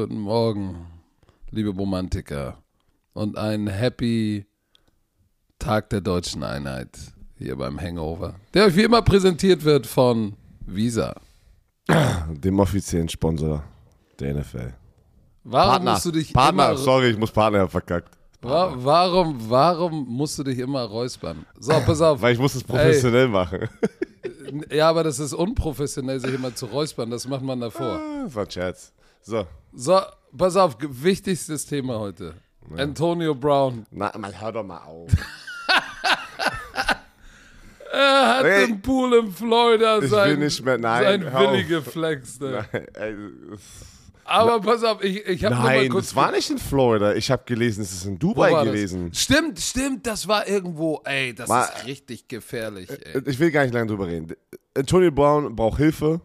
Guten Morgen, liebe Romantiker. Und ein Happy Tag der deutschen Einheit hier beim Hangover, der euch wie immer präsentiert wird von Visa. Dem offiziellen Sponsor der NFL. Warum Partner, musst du dich Partner, immer, sorry, ich muss Partner verkackt. wa warum, warum musst du dich immer räuspern? So, pass auf. Weil ich muss es professionell machen. Ja, aber das ist unprofessionell, sich immer zu räuspern. Das macht man davor. Das war ein Scherz. So, So, pass auf, wichtigstes Thema heute. Antonio Brown. na, man, hör doch mal auf. Er hat Ey, im Pool in Florida ich sein, will nicht mehr- nein, sein. Willi geflext. ey. Ey, Aber pass auf, ich, ich habe mal Nein, kurz das war nicht in Florida. Ich habe gelesen, es ist in Dubai war das? gewesen. Stimmt, stimmt, das war irgendwo. Ey, das War- ist richtig gefährlich. Ey. Ich will gar nicht lange drüber reden. Antonio Brown braucht Hilfe.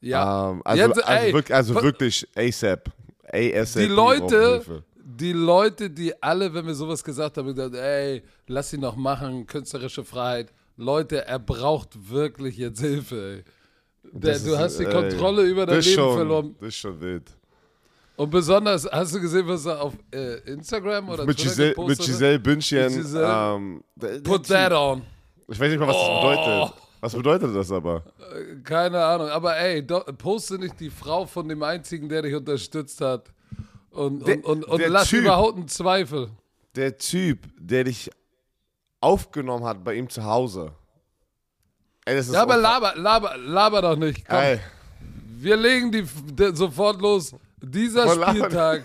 Ja, Ähm, also, Jetzt, also, ey, wirklich, also wirklich ASAP. ASAP. die Leute, die Leute, die alle, wenn wir sowas gesagt haben, gesagt, ey, lass ihn noch machen, künstlerische Freiheit. Leute, er braucht wirklich jetzt Hilfe. Ey. Der, Das du ist, hast die ey, Kontrolle über dein ist Leben schon, verloren. Das ist schon wild. Und besonders, hast du gesehen, was er auf äh, Instagram oder Mit Twitter Giselle, mit gepostet hat? Giselle Bündchen. Mit Giselle. Ähm, Put that on. Ich weiß nicht mal, was Oh. das bedeutet. Was bedeutet das aber? Keine Ahnung, aber ey, poste nicht die Frau von dem einzigen, der dich unterstützt hat. Und, Der- und, und, und lass Typ. überhaupt einen Zweifel. Der Typ, der dich aufgenommen hat bei ihm zu Hause. Ey, das ist Ja, aber laber, laber, laber doch nicht. Komm, Ey, wir legen die sofort los. Dieser Voll. Spieltag,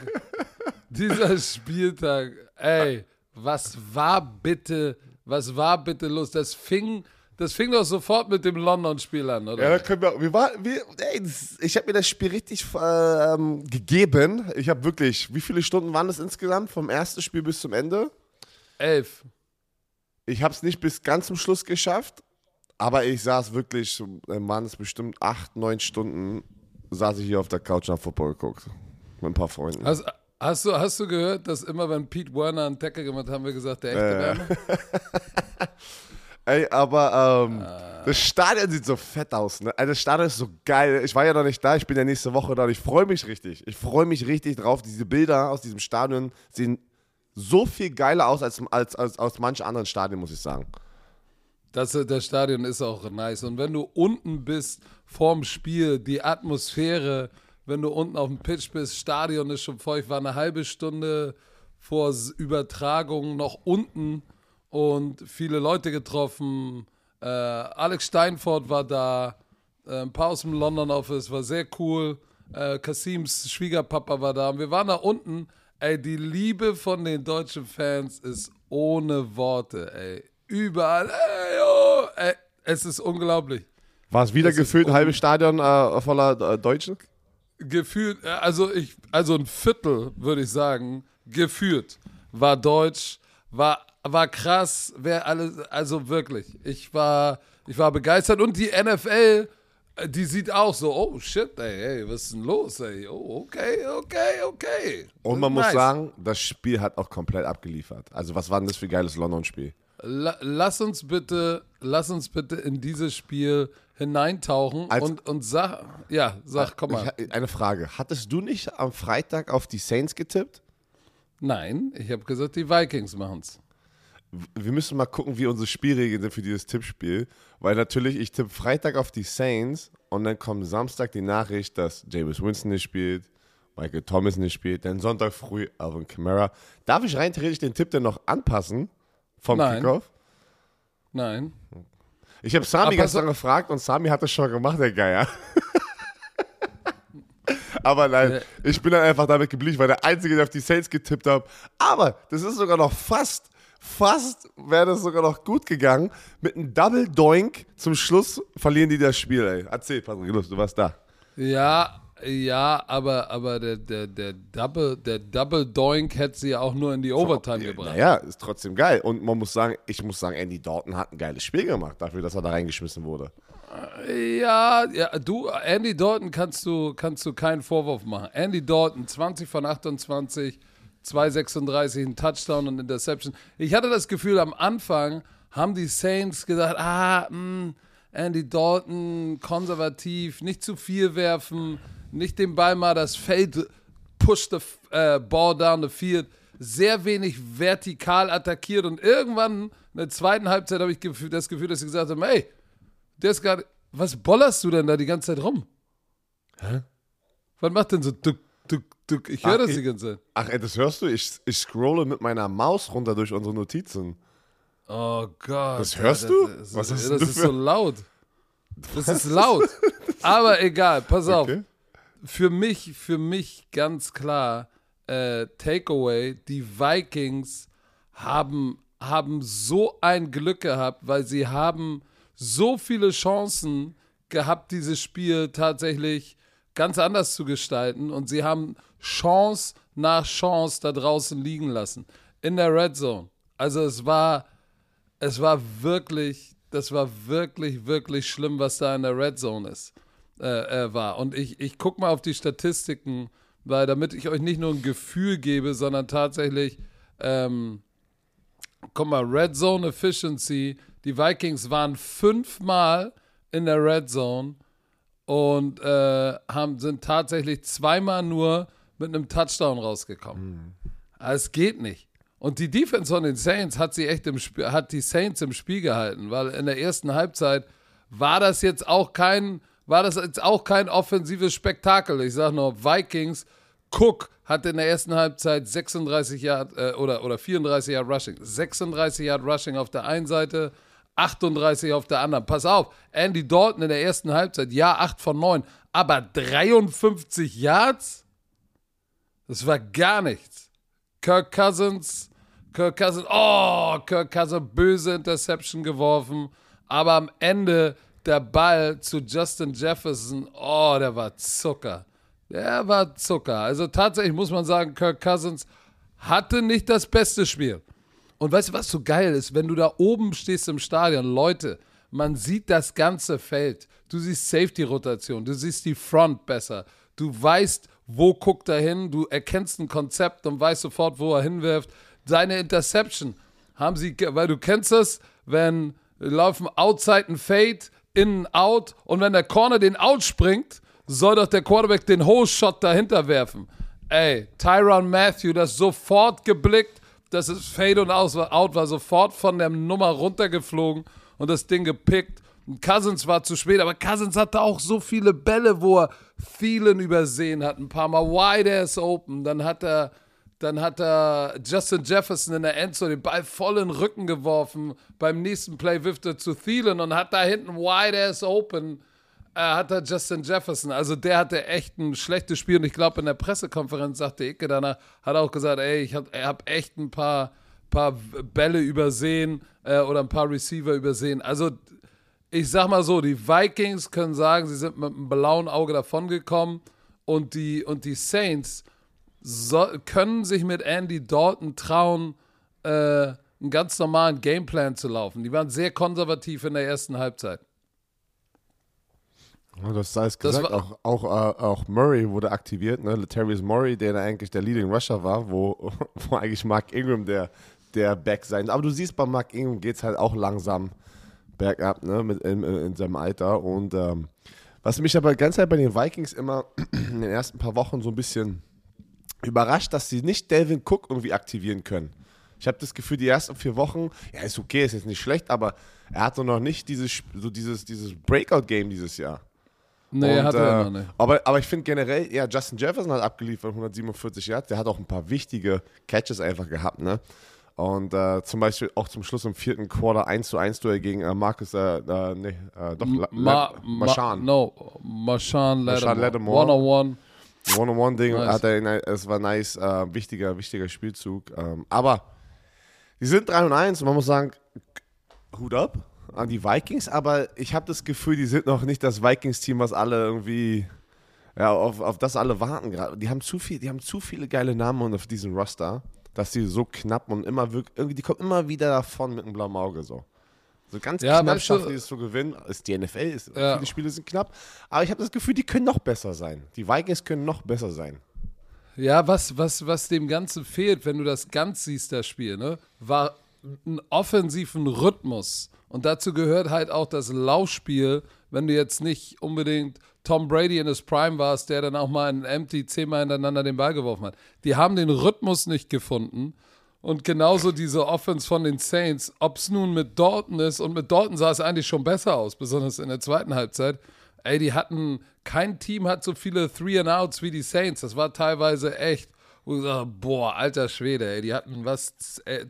dieser Spieltag, ey, was war bitte, was war bitte los? Das fing, das fing doch sofort mit dem London-Spiel an, oder? ja, da können wir. wir, war, wir ey, ich habe mir das Spiel richtig ähm, gegeben. Ich habe wirklich. Wie viele Stunden waren das insgesamt vom ersten Spiel bis zum Ende? Elf. Ich habe es nicht bis ganz zum Schluss geschafft, aber ich saß wirklich, waren es bestimmt acht, neun Stunden, saß ich hier auf der Couch und hab Football geguckt. Mit ein paar Freunden. Hast, hast, du, hast du gehört, dass immer, wenn Pete Werner einen Tackle gemacht hat, haben wir gesagt, der echte Äh. Werner? Ey, aber ähm, Ah. das Stadion sieht so fett aus. Ne? Das Stadion ist so geil. Ich war ja noch nicht da, ich bin ja nächste Woche da und ich freue mich richtig. Ich freue mich richtig drauf. Diese Bilder aus diesem Stadion sehen so viel geiler aus als, als, als aus manchen anderen Stadien, muss ich sagen. Das, äh, das Stadion ist auch nice. Und wenn du unten bist vorm Spiel, die Atmosphäre, wenn du unten auf dem Pitch bist, Stadion ist schon voll. Ich war eine halbe Stunde vor Übertragung noch unten und viele Leute getroffen. Äh, Alex Steinfort war da, äh, ein paar aus dem London Office, war sehr cool. Äh, Kasims Schwiegerpapa war da. Und wir waren da unten. Ey, die Liebe von den deutschen Fans ist ohne Worte, ey. Überall, ey, oh, ey, es ist unglaublich. War es wieder ist gefühlt ein halbes Stadion äh, voller äh, Deutschen? Gefühlt, äh, also ich, also ein Viertel, würde ich sagen, gefühlt war deutsch, war, war krass, wer alles, also wirklich. Ich war, ich war begeistert und die NFL, äh, die sieht auch so, oh shit, ey, ey, was ist denn los, ey? Oh, okay, okay, okay. Und man muss Nice. sagen, das Spiel hat auch komplett abgeliefert. Also was war denn das für ein geiles London-Spiel? La, lass uns bitte, lass uns bitte in dieses Spiel hineintauchen Als- und, und sag, ja, sag, komm mal. Ich, eine Frage. Hattest du nicht am Freitag auf die Saints getippt? Nein, ich habe gesagt, die Vikings machen's. Wir müssen mal gucken, wie unsere Spielregeln sind für dieses Tippspiel. Weil natürlich, ich tippe Freitag auf die Saints und dann kommt Samstag die Nachricht, dass James Winston nicht spielt, Michael Thomas nicht spielt, dann Sonntag früh Alvin Kamara. Darf ich rein theoretisch den Tipp denn noch anpassen vom Nein. Kickoff? Nein. Ich habe Sami lange gefragt und Sami hat das schon gemacht, der Geier. Aber nein, ich bin dann einfach damit geblieben, weil der Einzige, der auf die Saints getippt hat. Aber das ist sogar noch fast, fast wäre das sogar noch gut gegangen. Mit einem Double Doink zum Schluss verlieren die das Spiel, ey. Erzähl, Patrick, du warst da. Ja, ja, aber, aber der, der, der, Double, der Double Doink hätte sie ja auch nur in die Overtime gebracht. Naja, ist trotzdem geil. Und man muss sagen, ich muss sagen, Andy Dalton hat ein geiles Spiel gemacht, dafür, dass er da reingeschmissen wurde. Ja, ja, du, Andy Dalton kannst du, kannst du keinen Vorwurf machen. Andy Dalton, 20 von 28, 236, ein Touchdown und Interception. Ich hatte das Gefühl, am Anfang haben die Saints gesagt, ah, mh, Andy Dalton, konservativ, nicht zu viel werfen, nicht den Ball mal das Feld push the äh, ball down the field, sehr wenig vertikal attackiert und irgendwann in der zweiten Halbzeit habe ich das Gefühl, dass sie gesagt haben, ey, der ist gerade, was bollerst du denn da die ganze Zeit rum? Hä? Was macht denn so duck, duck? Ich höre das ich, die ganze Zeit. Ach, ey, das hörst du? Ich, ich scrolle mit meiner Maus runter durch unsere Notizen. Oh Gott. Das hörst du? Das, Was das, hast das du ist so laut. Das ist laut. Aber egal, pass auf. Okay. Für mich, für mich ganz klar, äh, Takeaway, die Vikings haben, haben so ein Glück gehabt, weil sie haben so viele Chancen gehabt, dieses Spiel tatsächlich ganz anders zu gestalten und sie haben Chance nach Chance da draußen liegen lassen. In der Red Zone. Also es war, es war wirklich, das war wirklich, wirklich schlimm, was da in der Red Zone ist, äh, äh, war. Und ich, ich gucke mal auf die Statistiken, weil damit ich euch nicht nur ein Gefühl gebe, sondern tatsächlich, ähm, guck mal, Red Zone Efficiency, die Vikings waren fünfmal in der Red Zone und äh, haben, sind tatsächlich zweimal nur mit einem Touchdown rausgekommen. Aber Es geht nicht. Und die Defense von den Saints hat sie echt im Spiel, hat die Saints im Spiel gehalten, weil in der ersten Halbzeit war das jetzt auch kein, war das jetzt auch kein offensives Spektakel. Ich sage nur, Vikings, Cook hat in der ersten Halbzeit 36 Yard äh, oder, oder 34 Yard Rushing. 36 Yard Rushing auf der einen Seite, 38 auf der anderen. Pass auf, Andy Dalton in der ersten Halbzeit, ja, 8 von 9, aber 53 Yards? Das war gar nichts. Kirk Cousins, Kirk Cousins, oh, Kirk Cousins, böse Interception geworfen, aber am Ende der Ball zu Justin Jefferson, oh, der war Zucker. Der war Zucker. Also tatsächlich muss man sagen, Kirk Cousins hatte nicht das beste Spiel. Und weißt du, was so geil ist? Wenn du da oben stehst im Stadion, Leute, man sieht das ganze Feld. Du siehst Safety-Rotation, du siehst die Front besser. Du weißt, wo guckt er hin, du erkennst ein Konzept und weißt sofort, wo er hinwirft. Seine Interception haben sie, weil du kennst es, wenn laufen outside ein Fade, innen out und wenn der Corner den out springt, soll doch der Quarterback den Hole-Shot dahinter werfen. Ey, Tyron Matthew, das sofort geblickt, dass es Fade und out war, sofort von der Nummer runtergeflogen und das Ding gepickt. Cousins war zu spät, aber Cousins hatte auch so viele Bälle, wo er vielen übersehen hat. Ein paar Mal wide ass open, dann hat er dann hat er Justin Jefferson in der Endzone den Ball voll in den Rücken geworfen. Beim nächsten Play wirft er zu Thielen und hat da hinten wide ass open äh, hat er Justin Jefferson. Also der hatte echt ein schlechtes Spiel und ich glaube in der Pressekonferenz sagte Icke danach, hat auch gesagt, ey, ich habe hab echt ein paar, paar Bälle übersehen äh, oder ein paar Receiver übersehen. Also ich sag mal so, die Vikings können sagen, sie sind mit einem blauen Auge davongekommen und die, und die Saints so, können sich mit Andy Dalton trauen, äh, einen ganz normalen Gameplan zu laufen. Die waren sehr konservativ in der ersten Halbzeit. Ja, das alles Das gesagt. war- auch, auch, äh, auch Murray wurde aktiviert, ne? Latavius Murray, der da eigentlich der Leading Rusher war, wo, wo eigentlich Mark Ingram der, der Back sein. Aber du siehst, bei Mark Ingram geht es halt auch langsam bergab, ne? Mit, in, in, in seinem Alter. Und ähm, was mich aber ganz halt bei den Vikings immer in den ersten paar Wochen so ein bisschen überrascht, dass sie nicht Delvin Cook irgendwie aktivieren können. Ich habe das Gefühl, die ersten vier Wochen, ja, ist okay, ist jetzt nicht schlecht, aber er hatte noch nicht dieses, so dieses, dieses Breakout-Game dieses Jahr. Nee, Und, hat er äh, noch nicht. Aber, aber ich finde generell, ja, Justin Jefferson hat abgeliefert, 147 Yards. Der hat auch ein paar wichtige Catches einfach gehabt, ne? Und äh, zum Beispiel auch zum Schluss im vierten Quarter 1 zu 1 Duell gegen äh, Marcus, äh, äh, nee, äh, doch, Ma, La, Ma, Marshawn. no, Marshawn Lattimore. Lattimore. One-on-one. One-on-One-Ding Nice. hat er, es war nice, äh, wichtiger, wichtiger Spielzug. Ähm, aber die sind 3 und 1 und man muss sagen, Hut ab an die Vikings, aber ich habe das Gefühl, die sind noch nicht das Vikings-Team, was alle irgendwie, ja, auf, auf das alle warten gerade. Die haben zu viel, die haben zu viele geile Namen auf diesem Roster, dass die so knapp und immer wirklich, irgendwie, die kommen immer wieder davon mit einem blauen Auge so. So ganz Ja, knapp schaffen die es zu gewinnen. Ist die NFL, ist, Ja. viele Spiele sind knapp. Aber ich habe das Gefühl, die können noch besser sein. Die Vikings können noch besser sein. Ja, was, was, was dem Ganzen fehlt, wenn du das ganz siehst, das Spiel, ne, war einen offensiven Rhythmus. Und dazu gehört halt auch das Laufspiel, wenn du jetzt nicht unbedingt Tom Brady in his Prime war es, der dann auch mal in Empty zehnmal hintereinander den Ball geworfen hat. Die haben den Rhythmus nicht gefunden. Und genauso diese Offense von den Saints, ob es nun mit Dalton ist, und mit Dalton sah es eigentlich schon besser aus, besonders in der zweiten Halbzeit. Ey, die hatten, kein Team hat so viele Three and Outs wie die Saints. Das war teilweise echt, boah, alter Schwede, ey, die hatten was,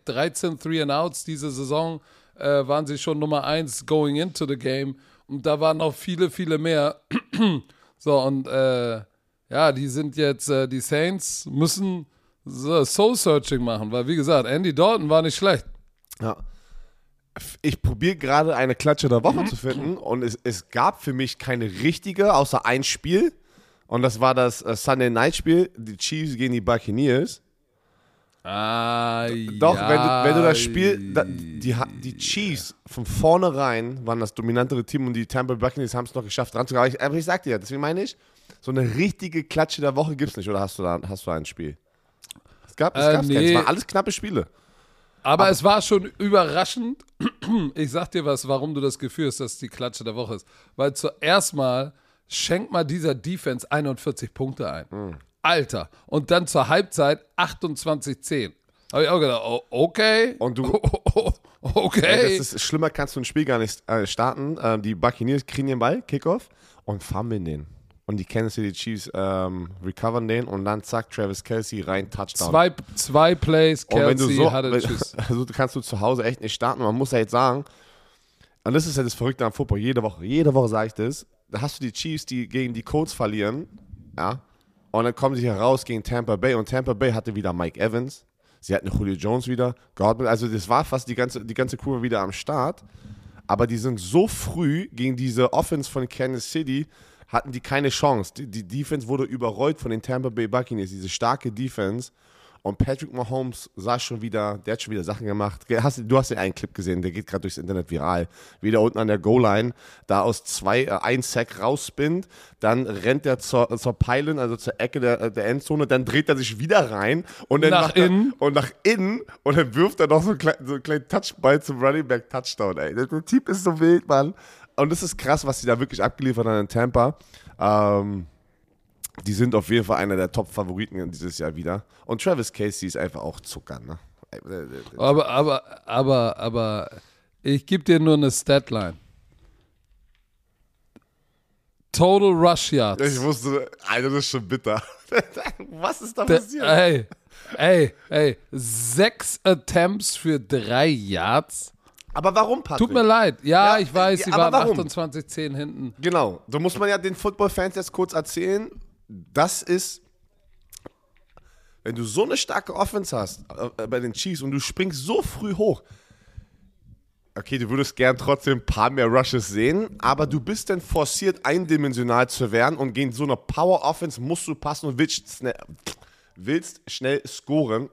13 Three and Outs diese Saison, äh, waren sie schon Nummer 1 going into the game. Und da waren noch viele, viele mehr. so, und äh, ja, die sind jetzt, äh, die Saints müssen so, Soul-Searching machen, weil wie gesagt, Andy Dalton war nicht schlecht. Ja. Ich probiere gerade eine Klatsche der Woche zu finden und es, es gab für mich keine richtige, außer ein Spiel. Und das war das äh, Sunday Night Spiel, die Chiefs gegen die Buccaneers. Ah, Doch, ja. wenn, du, wenn du das Spiel, da, die, die Chiefs von vornherein waren das dominantere Team und die Tampa Buccaneers haben es noch geschafft, ranzukommen. Aber ich, aber ich sag dir, deswegen meine ich, so eine richtige Klatsche der Woche gibt es nicht. Oder hast du da hast du ein Spiel? Es gab es Äh, gab's keins. nee. Es waren alles knappe Spiele. Aber, es war schon überraschend. Ich sag dir was, warum du das Gefühl hast, dass die Klatsche der Woche ist. Weil zuerst mal schenkt mal dieser Defense 41 Punkte ein. Hm. Alter. Und dann zur Halbzeit 28-10. Habe ich auch gedacht, oh, okay. Und du- okay. Das ist schlimmer, kannst du ein Spiel gar nicht äh, starten. Ähm, die Buccaneers kriegen den Ball, Kickoff und fummeln den. Und die Kansas City Chiefs ähm, recovern den und dann zack, Travis Kelsey rein, Touchdown. zwei, zwei Plays, Und wenn du Kelsey so, hatte wenn, Tschüss. also du kannst du zu Hause echt nicht starten. Man muss ja jetzt sagen, und das ist ja das Verrückte am Football, jede Woche, jede Woche sage ich das, da hast du die Chiefs, die gegen die Colts verlieren, ja, und dann kommen sie heraus gegen Tampa Bay und Tampa Bay hatte wieder Mike Evans, sie hatten Julio Jones wieder, Godwin, also das war fast die ganze, die ganze Kurve wieder am Start, aber die sind so früh gegen diese Offense von Kansas City, hatten die keine Chance. Die, die Defense wurde überrollt von den Tampa Bay Buccaneers, diese starke Defense. Und Patrick Mahomes sah schon wieder, der hat schon wieder Sachen gemacht. Hast, du hast ja einen Clip gesehen, der geht gerade durchs Internet viral. Wie der unten an der Goal-Line da aus zwei, äh, ein Sack rausspinnt, dann rennt er zur, zur Pylon, also zur Ecke der, der Endzone, dann dreht er sich wieder rein und dann Nach er, innen. und nach innen und dann wirft er noch so einen kleinen, so einen kleinen Touchball zum Running Back Touchdown, ey. Der, der Typ ist so wild, Mann. Und das ist krass, was sie da wirklich abgeliefert haben in Tampa. Ähm, die sind auf jeden Fall einer der Top-Favoriten dieses Jahr wieder. Und Travis Casey ist einfach auch Zucker, ne? Aber, aber, aber, aber, ich gebe dir nur eine Statline. Total Rush Yards. Ich wusste, Alter, das ist schon bitter. Was ist da passiert? Ey, ey, ey, sechs Attempts für drei Yards. Aber warum, Patrick? Tut mir leid. Ja, Ja, ich weiß, sie waren warum? 28-10 hinten. Genau, da muss man ja den Football-Fans jetzt kurz erzählen. Das ist, wenn du so eine starke Offense hast äh, bei den Chiefs und du springst so früh hoch. Okay, du würdest gern trotzdem ein paar mehr Rushes sehen, aber du bist dann forciert, eindimensional zu werden und gegen so eine Power-Offense musst du passen und willst schnell, willst schnell scoren.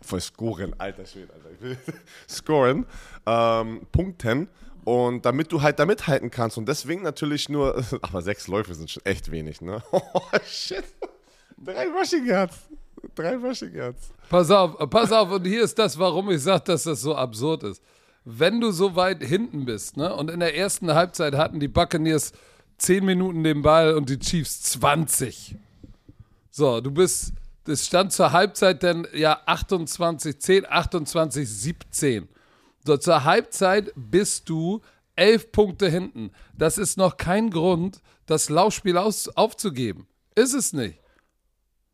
Voll scoren, alter Schwede, Alter. Scoren, ähm, Punkten. Und damit du halt da mithalten kannst. Und deswegen natürlich nur, aber sechs Läufe sind schon echt wenig, ne? Oh, shit. Drei Rushing Yards. Drei Rushing Yards. Pass auf, pass auf, und hier ist das, warum ich sage, dass das so absurd ist. Wenn du so weit hinten bist, ne, und in der ersten Halbzeit hatten die Buccaneers 10 Minuten den Ball und die Chiefs 20. So, du bist, es stand zur Halbzeit dann ja 28, 10, 28, 17. So, zur Halbzeit bist du elf Punkte hinten. Das ist noch kein Grund, das Laufspiel aus, aufzugeben. Ist es nicht.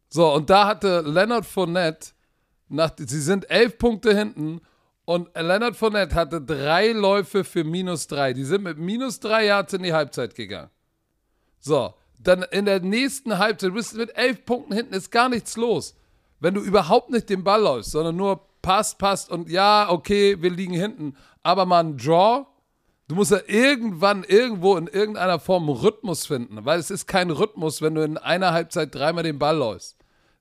So, und da hatte Leonard Fournette, nach, sie sind elf Punkte hinten und Leonard Fournette hatte drei Läufe für minus drei. Die sind mit minus drei Yards in die Halbzeit gegangen. So, dann in der nächsten Halbzeit, du bist mit elf Punkten hinten, ist gar nichts los. Wenn du überhaupt nicht den Ball läufst, sondern nur passt, passt und ja, okay, wir liegen hinten, aber mal ein Draw, du musst ja irgendwann irgendwo in irgendeiner Form einen Rhythmus finden, weil es ist kein Rhythmus, wenn du in einer Halbzeit dreimal den Ball läufst.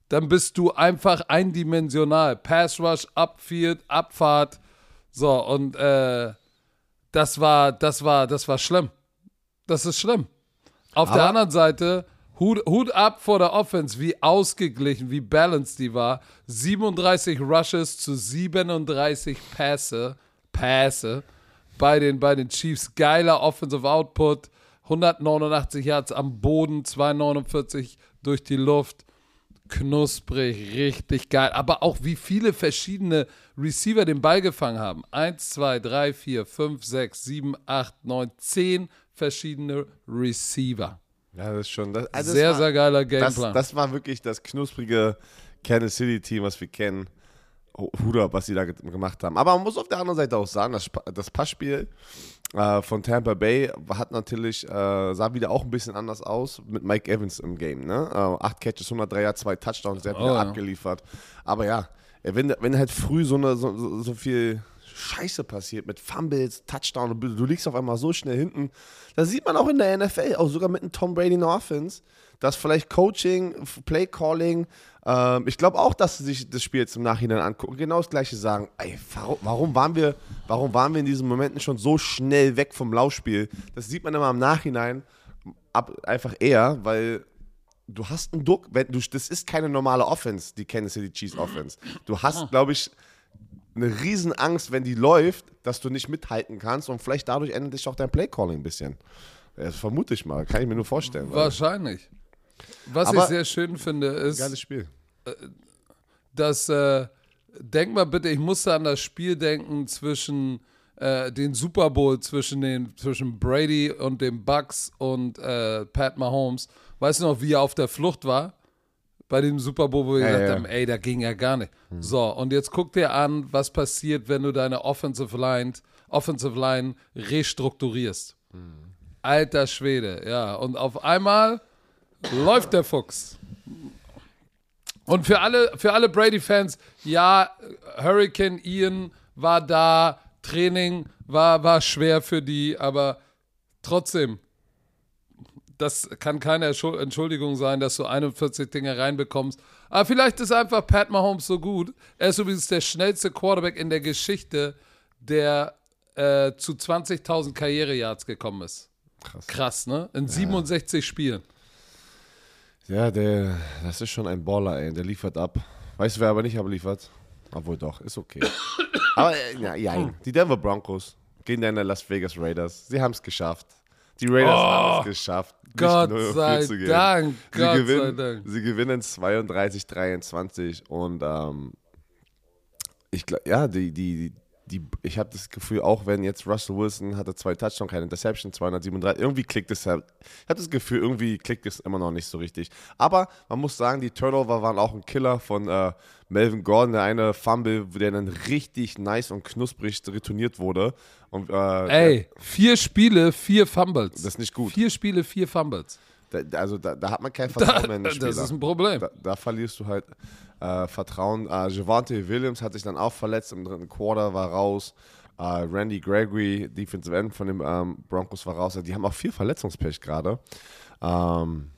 Dann bist du einfach eindimensional. Pass Rush, Upfield, Abfahrt. So, und äh, das war, das war, das war schlimm. Das ist schlimm. Auf der Aber- anderen Seite, Hut, Hut ab vor der Offense, wie ausgeglichen, wie balanced die war. 37 Rushes zu 37 Pässe, Pässe bei den, bei den Chiefs. Geiler Offensive Output. 189 Yards am Boden, 249 durch die Luft. Knusprig, richtig geil. Aber auch wie viele verschiedene Receiver den Ball gefangen haben. 1, 2, 3, 4, 5, 6, 7, 8, 9, 10 verschiedene Receiver. Ja, das ist schon. Das, also sehr, das war, sehr geiler das, Gameplan. das war wirklich das knusprige Kansas City-Team, was wir kennen. Oh, ab, was sie da ge- gemacht haben. Aber man muss auf der anderen Seite auch sagen, das, das Passspiel äh, von Tampa Bay hat natürlich, äh, sah wieder auch ein bisschen anders aus mit Mike Evans im Game. Ne? Äh, acht Catches, 103 Yards, zwei Touchdowns, der hat Oh, wieder ja. abgeliefert. Aber ja, wenn, wenn halt früh so, eine, so, so viel Scheiße passiert mit Fumbles, Touchdown, und du liegst auf einmal so schnell hinten, das sieht man auch in der NFL, auch sogar mit einem Tom Brady in der Offense, dass vielleicht Coaching, Play Calling, ähm, ich glaube auch, dass sie sich das Spiel jetzt im Nachhinein angucken, genau das gleiche sagen, ey, warum, warum, waren wir, warum waren wir in diesen Momenten schon so schnell weg vom Laufspiel? Das sieht man immer im Nachhinein ab, einfach eher, weil du hast einen Druck, wenn du, das ist keine normale Offense, die Kansas City Chiefs Offense. Du hast, glaube ich, eine riesen Angst, wenn die läuft, dass du nicht mithalten kannst und vielleicht dadurch ändert sich auch dein Playcalling ein bisschen. Das vermute ich mal, kann ich mir nur vorstellen. Wahrscheinlich. Was Aber- ich sehr schön finde, ist, Geiles Spiel. dass, äh, denk mal bitte, ich musste an das Spiel denken zwischen äh, den Super Bowl, zwischen, den, zwischen Brady und den Bucks und äh, Pat Mahomes. Weißt du noch, wie er auf der Flucht war? Bei dem Super Bowl, wo wir Ja, gesagt ja. Hm. haben, ey, da ging ja gar nicht. So, und jetzt guck dir an, was passiert, wenn du deine Offensive Line, Offensive Line restrukturierst. Hm. Alter Schwede, ja. Und auf einmal läuft der Fuchs. Und für alle, für alle Brady-Fans, ja, Hurricane Ian war da, Training war, war schwer für die, aber trotzdem, das kann keine Entschuld- Entschuldigung sein, dass du 41 Dinge reinbekommst. Aber vielleicht ist einfach Pat Mahomes so gut. Er ist übrigens der schnellste Quarterback in der Geschichte, der äh, zu 20.000 Karriereyards gekommen ist. Krass. Krass, ne? In 67 Spielen. Ja, der, das ist schon ein Baller, ey. Der liefert ab. Weißt du, wer aber nicht abliefert? Obwohl doch, ist okay. aber äh, ja, ja, die Denver Broncos gegen deine Las Vegas Raiders. Sie haben es geschafft. Die Raiders haben es geschafft. Gott 0 auf sei 4 zu gehen. Dank, Sie Gott sei gewinnen, Dank. Sie gewinnen 32, 23 und ähm, ich glaube, ja, die, die, die, ich habe das Gefühl, auch wenn jetzt Russell Wilson hatte zwei Touchdowns, keine Interception, 237, irgendwie klickt es halt. Ich habe das Gefühl, irgendwie klickt es immer noch nicht so richtig. Aber man muss sagen, die Turnover waren auch ein Killer von äh, Melvin Gordon, der eine Fumble, der dann richtig nice und knusprig retourniert wurde. Und, äh, Ey, vier Spiele, vier Fumbles. Das ist nicht gut. Vier Spiele, vier Fumbles. Da, also da, da hat man kein Vertrauen mehr in den Spieler. Das ist ein Problem. Da, da verlierst du halt äh, Vertrauen. Äh, Javante Williams hat sich dann auch verletzt im dritten Quarter, war raus. Äh, Randy Gregory, Defensive End von den ähm, Broncos, war raus. Die haben auch viel Verletzungspech gerade. Ähm,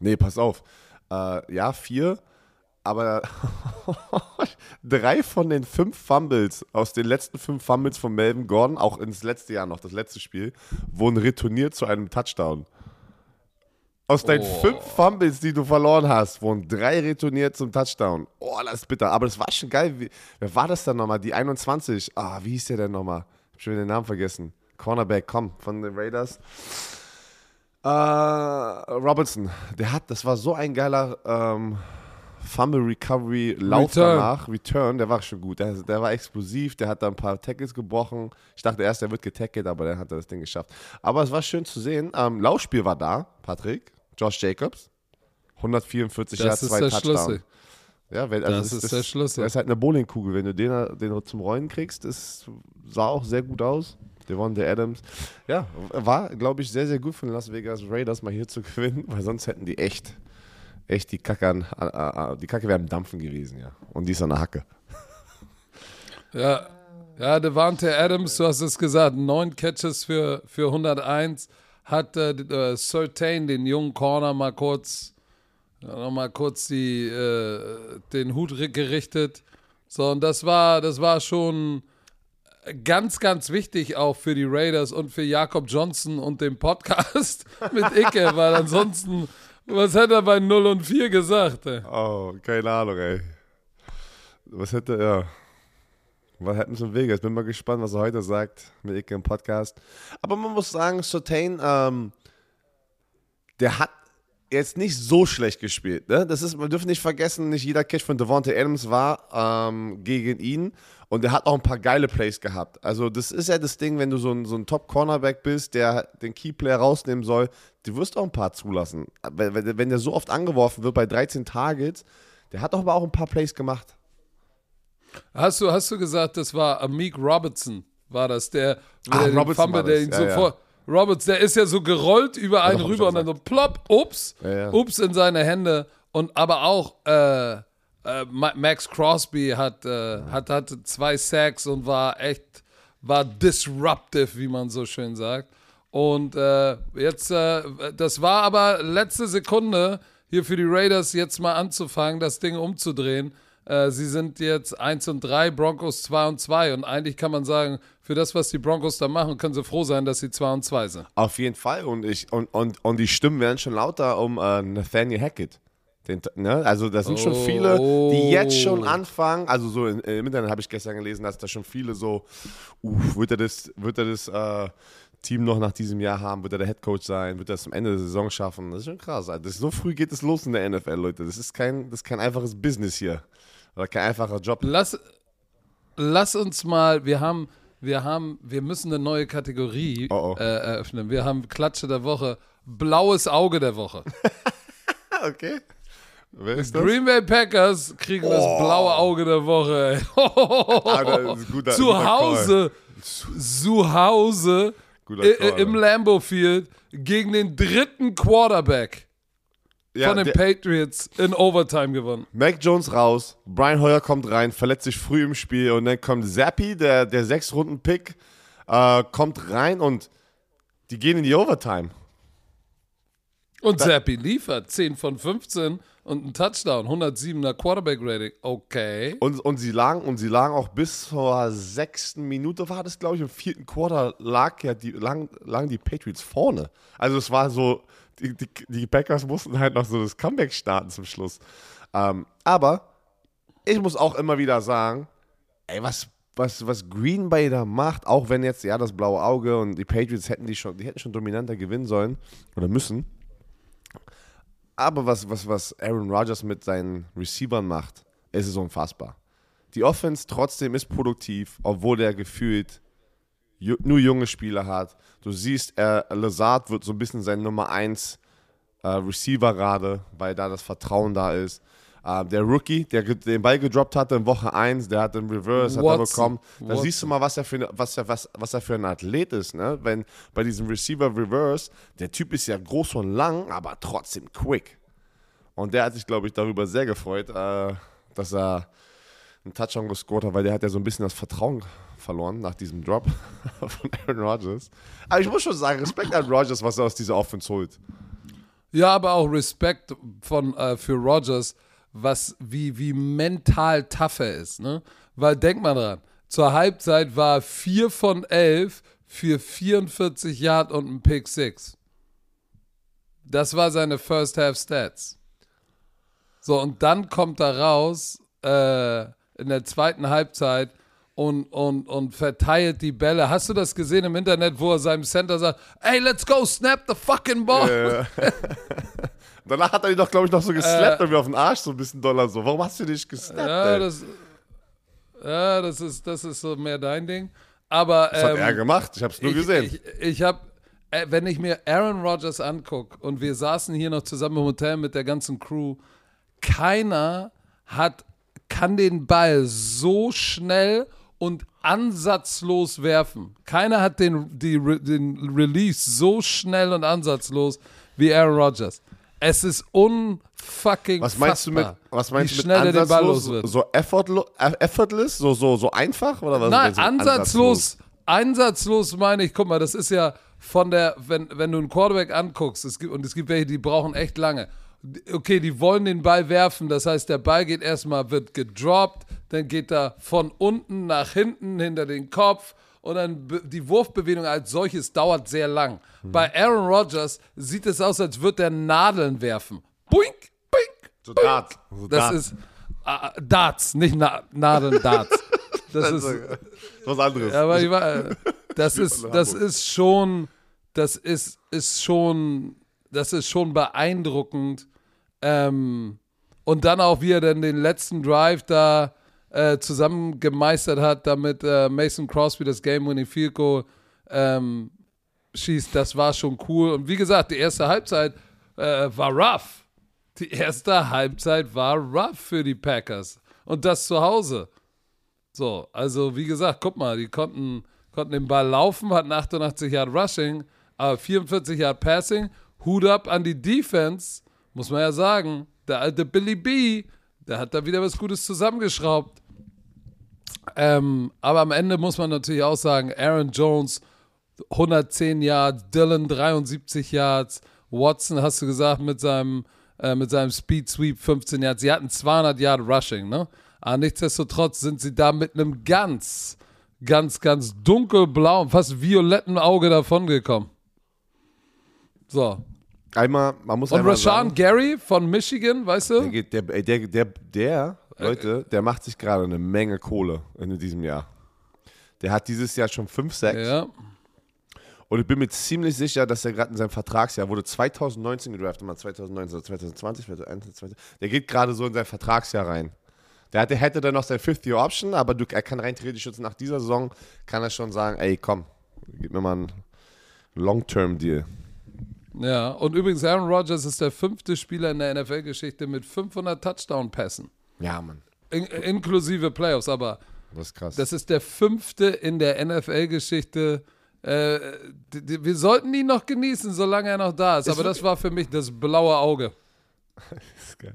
nee, pass auf. Äh, ja, vier. Aber drei von den fünf Fumbles, aus den letzten fünf Fumbles von Melvin Gordon, auch ins letzte Jahr noch, das letzte Spiel, wurden retourniert zu einem Touchdown. Aus deinen Oh. fünf Fumbles, die du verloren hast, wurden drei retourniert zum Touchdown. Oh, das ist bitter. Aber das war schon geil. Wie, wer war das denn nochmal? Die 21. Ah, wie hieß der denn nochmal? Ich hab schon wieder den Namen vergessen. Cornerback, komm, von den Raiders. Äh, Robinson, der hat, das war so ein geiler ähm, Fumble Recovery Lauf Return. danach, Return, der war schon gut. Der, der war explosiv, der hat da ein paar Tackles gebrochen. Ich dachte erst, der wird getackelt, aber dann hat er das Ding geschafft. Aber es war schön zu sehen. Ähm, Laufspiel war da, Patrick. Josh Jacobs. 144 Das Yards, ist zwei der Touchdowns. Schlüssel. Ja, wenn, also Das ist der Schlüssel. Das ist halt eine Bowlingkugel. Wenn du den, den zum Rollen kriegst, das sah auch sehr gut aus. Devon der Adams. Ja, war, glaube ich, sehr, sehr gut von den Las Vegas Raiders mal hier zu gewinnen, weil sonst hätten die echt, echt die Kacke an, äh, äh, die Kacke wäre am Dampfen gewesen, ja. Und die ist an der Hacke. Ja, ja, Devante Adams, du hast es gesagt, neun Catches für, für 101, hat äh, äh, Certain, den jungen Corner, mal kurz, ja, noch mal kurz die, äh, den Hut ri- gerichtet. So, und das war, das war schon ganz, ganz wichtig auch für die Raiders und für Jakob Johnson und den Podcast mit Icke, weil ansonsten, was hätte er bei 0 und 4 gesagt? Ey? Oh, keine Ahnung, ey. Was hätte er? Was happens in Vegas? Bin mal gespannt, was er heute sagt mit Icke im Podcast. Aber man muss sagen, Sotain, ähm, der hat jetzt nicht so schlecht gespielt. Ne? Das ist, man dürfen nicht vergessen, nicht jeder Catch von Devontae Adams war ähm, gegen ihn. Und er hat auch ein paar geile Plays gehabt. Also, das ist ja das Ding, wenn du so ein, so ein Top-Cornerback bist, der den Keyplayer rausnehmen soll, du wirst auch ein paar zulassen. Wenn, wenn der so oft angeworfen wird bei 13 Targets, der hat doch aber auch ein paar Plays gemacht. Hast du, hast du gesagt, das war Amik Robertson, war das, der, Ah, der Robertson Fumble, der ihn Ja, so ja. Roberts, der ist ja so gerollt über einen rüber und dann so plopp, ups, Ja, ups in seine Hände. Und aber auch äh, äh, Ma- Max Crosby hat, äh, hat, hatte zwei Sacks und war echt, war disruptive, wie man so schön sagt. Und äh, jetzt, äh, das war aber letzte Sekunde hier für die Raiders jetzt mal anzufangen, das Ding umzudrehen. Äh, sie sind jetzt 1 und 3, Broncos 2 und 2. Und eigentlich kann man sagen, für das, was die Broncos da machen, können sie froh sein, dass sie 2 und 2 sind. Auf jeden Fall. Und, ich, und, und, und die Stimmen werden schon lauter um äh, Nathaniel Hackett. Den, ne? Also da sind schon Oh. viele, die jetzt schon anfangen. Also so im Internet habe ich gestern gelesen, dass da schon viele so, uff, wird er das, wird er das äh, Team noch nach diesem Jahr haben? Wird er der Headcoach sein? Wird er es am Ende der Saison schaffen? Das ist schon krass. Also so früh geht es los in der NFL, Leute. Das ist kein, das ist kein einfaches Business hier. Oder kein einfacher Job. Lass, lass uns mal, wir haben, wir haben, wir müssen eine neue Kategorie Oh, oh. Äh, eröffnen. Wir haben Klatsche der Woche, blaues Auge der Woche. Okay. Wer ist das? Green Bay Packers kriegen das blaue Auge der Woche. Guter- zu guter Hause, zu Hause Call, i- im. Lambeau Field gegen den dritten Quarterback Ja, von den Patriots in Overtime gewonnen. Mac Jones raus, Brian Hoyer kommt rein, verletzt sich früh im Spiel und dann kommt Zappi, der, der sechs Runden Pick, äh, kommt rein und die gehen in die Overtime. Und Zappi liefert 10 von 15 und ein Touchdown, 107er Quarterback Rating. Okay. Und, und sie lagen und sie lagen auch bis zur sechsten Minute war das, glaube ich, im vierten Quarter lag ja die lagen, lagen die Patriots vorne. Also es war so, die, die, Packers mussten halt noch so das Comeback starten zum Schluss. Ähm, aber ich muss auch immer wieder sagen, ey, was, was, was Green Bay da macht, auch wenn jetzt ja das blaue Auge und die Patriots hätten die schon, die hätten schon dominanter gewinnen sollen oder müssen. Aber was, was, was Aaron Rodgers mit seinen Receivern macht, es ist unfassbar. Die Offense trotzdem ist produktiv, obwohl er gefühlt nur junge Spieler hat. Du siehst, er, Lazard wird so ein bisschen sein Nummer 1 äh, Receiver gerade, weil da das Vertrauen da ist. Ähm, der Rookie, der den Ball gedroppt hatte in Woche 1, der hat den Reverse, hat er Watson. bekommen. Da Watson. siehst du mal, was er für, eine- was er, was, was er für ein Athlet ist. Ne? Wenn bei diesem Receiver Reverse, der Typ ist ja groß und lang, aber trotzdem quick. Und der hat sich, glaube ich, darüber sehr gefreut, äh, dass er einen Touchdown gescored hat, weil der hat ja so ein bisschen das Vertrauen verloren nach diesem Drop von Aaron Rodgers. Aber ich muss schon sagen, Respekt an Rodgers, was er aus dieser Offense holt. Ja, aber auch Respekt von, äh, für Rogers, was, wie, wie mental tough er ist. Ne? Weil denk mal dran, zur Halbzeit war 4 von 11 für 44 Yard und ein Pick 6. Das war seine First Half Stats. So, und dann kommt er raus äh, in der zweiten Halbzeit und, und, und verteilt die Bälle. Hast du das gesehen im Internet, wo er seinem Center sagt, hey, let's go, snap the fucking ball. Danach hat er ihn doch, glaube ich, noch so geslappt und mir auf den Arsch so ein bisschen doller so. Warum hast du dich geslappt? Ja, das, ja das, ist, das ist so mehr dein Ding. Aber das hat ähm, er gemacht, ich habe es nur ich, gesehen. Ich, ich habe, äh, wenn ich mir Aaron Rodgers angucke und wir saßen hier noch zusammen im Hotel mit der ganzen Crew, keiner hat, kann den Ball so schnell und ansatzlos werfen. Keiner hat den, die, den Release so schnell und ansatzlos wie Aaron Rodgers. Es ist unfucking was meinst du mit, was meinst wie du mit schnell den Ball ansatzlos? los wird. So effortlo- effortless? So, so, so einfach? Oder was Nein, ansatzlos, ansatzlos meine ich, guck mal, das ist ja von der, wenn, wenn du einen Quarterback anguckst, es gibt, und es gibt welche, die brauchen echt lange. Okay, die wollen den Ball werfen, das heißt, der Ball geht erstmal, wird gedroppt, dann geht er von unten nach hinten hinter den Kopf und dann die Wurfbewegung als solches dauert sehr lang. Bei Aaron Rodgers sieht es aus, als würde er Nadeln werfen. Boink, boink, So Darts. So das Darts. ist äh, Darts, nicht Na Nadeln, Darts. Das Also, ist, was anderes. Aber ich war, das ist, das ist schon, das ist, ist schon, das ist schon beeindruckend. Ähm, und dann auch, wie er dann den letzten Drive da äh, zusammen gemeistert hat, damit äh, Mason Crosby das Game-Winning Field Goal ähm, schießt, das war schon cool. Und wie gesagt, die erste Halbzeit äh, war rough. Die erste Halbzeit war rough für die Packers. Und das zu Hause. So, also wie gesagt, guck mal, die konnten, konnten den Ball laufen, hatten 88 Yard Rushing, aber 44 Yard Passing. Hut ab an die Defense, muss man ja sagen. Der alte Billy B, der hat da wieder was Gutes zusammengeschraubt. Ähm, aber am Ende muss man natürlich auch sagen, Aaron Jones 110 Yards, Dylan 73 Yards, Watson, hast du gesagt, mit seinem, äh, mit seinem Speed Sweep 15 Yards. Sie hatten 200 Yard Rushing, ne? Aber nichtsdestotrotz sind sie da mit einem ganz, ganz, ganz dunkelblauen, fast violetten Auge davongekommen. So. Einmal, man muss Und einmal Rashawn sagen, Gary von Michigan, weißt der, du? geht- der, der, der, der, Leute, der macht sich gerade eine Menge Kohle in diesem Jahr. Der hat dieses Jahr schon 5, 6. Ja. Und ich bin mir ziemlich sicher, dass er gerade in seinem Vertragsjahr wurde 2019 gedraftet, mal 2019 oder 2020, 2021. Der geht gerade so in sein Vertragsjahr rein. Der hatte, hätte dann noch sein Fifth-Year-Option, aber du, er kann rein theoretisch jetzt nach dieser Saison, kann er schon sagen, ey, komm, gib mir mal einen Long-Term-Deal. Ja, und übrigens, Aaron Rodgers ist der fünfte Spieler in der NFL-Geschichte mit 500 Touchdown-Pässen. Ja, Mann, In, inklusive Playoffs, aber das ist krass. das ist der fünfte in der NFL-Geschichte. Äh, die- die- wir sollten ihn noch genießen, solange er noch da ist. Aber das war für mich das blaue Auge. ist geil.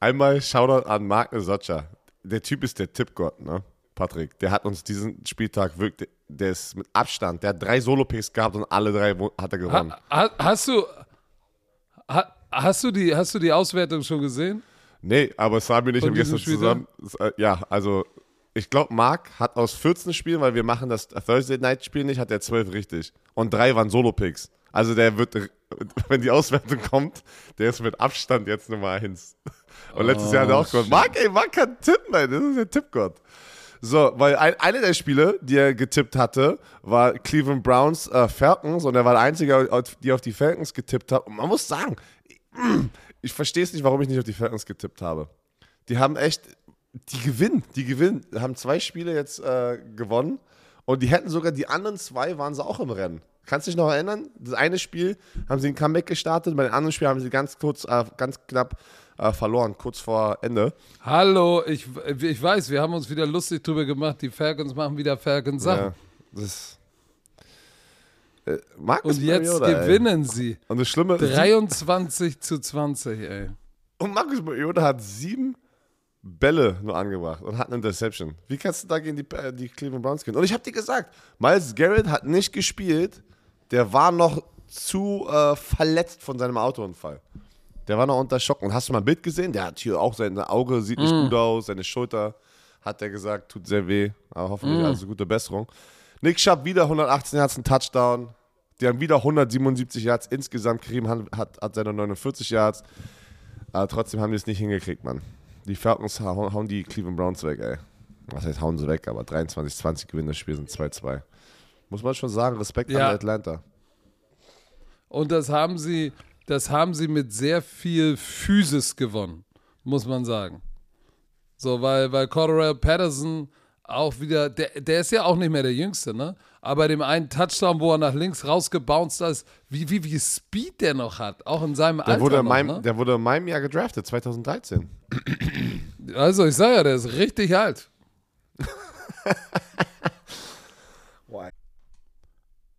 Einmal Shoutout an Mark Nesocca. Der Typ ist der Tippgott, ne? Patrick. Der hat uns diesen Spieltag wirklich, der ist mit Abstand, der hat drei Solo-Picks gehabt und alle drei hat er gewonnen. Ha, ha, hast du. Ha, hast, du die, hast du die Auswertung schon gesehen? Nee, aber Sami und ich haben gestern zusammen. äh, Ja, also ich glaube, Marc hat aus 14 Spielen, weil wir machen das Thursday Night Spiel nicht, hat er 12 richtig. Und drei waren Solo-Picks. Also der wird, wenn die Auswertung kommt, der ist mit Abstand jetzt Nummer 1. Und letztes Jahr hat er auch gewonnen. Marc, ey, Marc kann tippen, ey, das ist der Tippgott. So, weil ein, eine der Spiele, die er getippt hatte, war Cleveland Browns äh, Falcons und er war der Einzige, die auf die Falcons getippt hat. Und man muss sagen, ich verstehe es nicht, warum ich nicht auf die Falcons getippt habe. Die haben echt, die gewinnen, die gewinnen. Haben zwei Spiele jetzt äh, gewonnen und die hätten sogar die anderen zwei waren sie auch im Rennen. Kannst du dich noch erinnern? Das eine Spiel haben sie ein Comeback gestartet, bei dem anderen Spiel haben sie ganz kurz, äh, ganz knapp äh, verloren, kurz vor Ende. Hallo, ich, ich weiß, wir haben uns wieder lustig drüber gemacht. Die Falcons machen wieder Falcons-Sachen. Ja, das äh, Marcus Und jetzt Mariota, ey. gewinnen sie. Und das Schlimme 23 zu 20, ey. Und Marcus Mariota hat sieben Bälle nur angebracht und hat eine Interception. Wie kannst du da gegen die, die Cleveland Browns gehen? Und ich habe dir gesagt, Miles Garrett hat nicht gespielt. Der war noch zu äh, verletzt von seinem Autounfall. Der war noch unter Schock. Und hast du mal ein Bild gesehen? Der hat hier auch sein Auge, sieht nicht gut aus. Seine Schulter, hat er gesagt, tut sehr weh. Aber hoffentlich also gute Besserung. Nick Schapp wieder 118 Yards, ein Touchdown. Die haben wieder 177 Yards insgesamt. Kareem hat, hat seine 49 Yards. Aber trotzdem haben die es nicht hingekriegt, Mann. Die Falcons hauen, hauen die Cleveland Browns weg, ey. Was heißt hauen sie weg, aber 23-20 gewinnen das Spiel, sind 2-2. Muss man schon sagen, Respekt Ja. an Atlanta. Und das haben sie, das haben sie mit sehr viel Physis gewonnen, muss man sagen. So, weil, weil Cordero Patterson auch wieder, der, der ist ja auch nicht mehr der Jüngste, ne? Aber bei dem einen Touchdown, wo er nach links rausgebounced ist, wie, wie, wie Speed der noch hat, auch in seinem Der Alter wurde, in noch, meinem, ne? der wurde in meinem Jahr gedraftet, 2013. Also, ich sag ja, der ist richtig alt.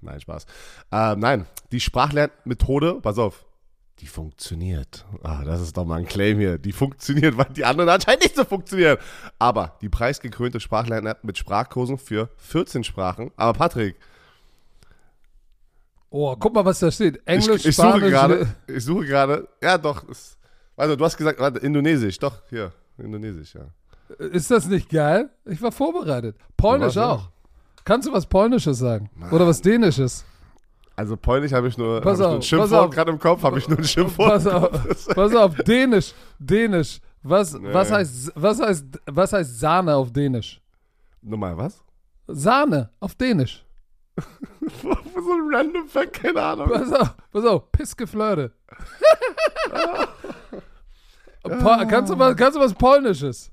Nein, Spaß. Äh, nein, die Sprachlernmethode, pass auf, die funktioniert. Ah, das ist doch mal ein Claim hier. Die funktioniert, weil die anderen anscheinend nicht so funktionieren. Aber die preisgekrönte Sprachlern-App mit Sprachkursen für 14 Sprachen. Aber Patrick, Oh, guck mal, was da steht. Englisch, ich, ich suche Spanisch. gerade, ich suche gerade, ja doch, ist, also du hast gesagt, warte, Indonesisch, doch, hier, Indonesisch, ja. Ist das nicht geil? Ich war vorbereitet. Polnisch auch. Kannst du was Polnisches sagen? Oder was Dänisches? Also Polnisch habe ich nur, hab ich nur ein Schimpfwort gerade im Kopf, habe ich nur ein Schimpfwort. Pass auf, pass auf, Dänisch, Dänisch. Was, was, Nee. heißt, was, heißt, was heißt Sahne auf Dänisch? Nochmal, was? Sahne auf Dänisch. so ein random Fact, keine Ahnung. Pass auf, pass auf, Pissgeflirte. Po kannst, du was, kannst du was Polnisches?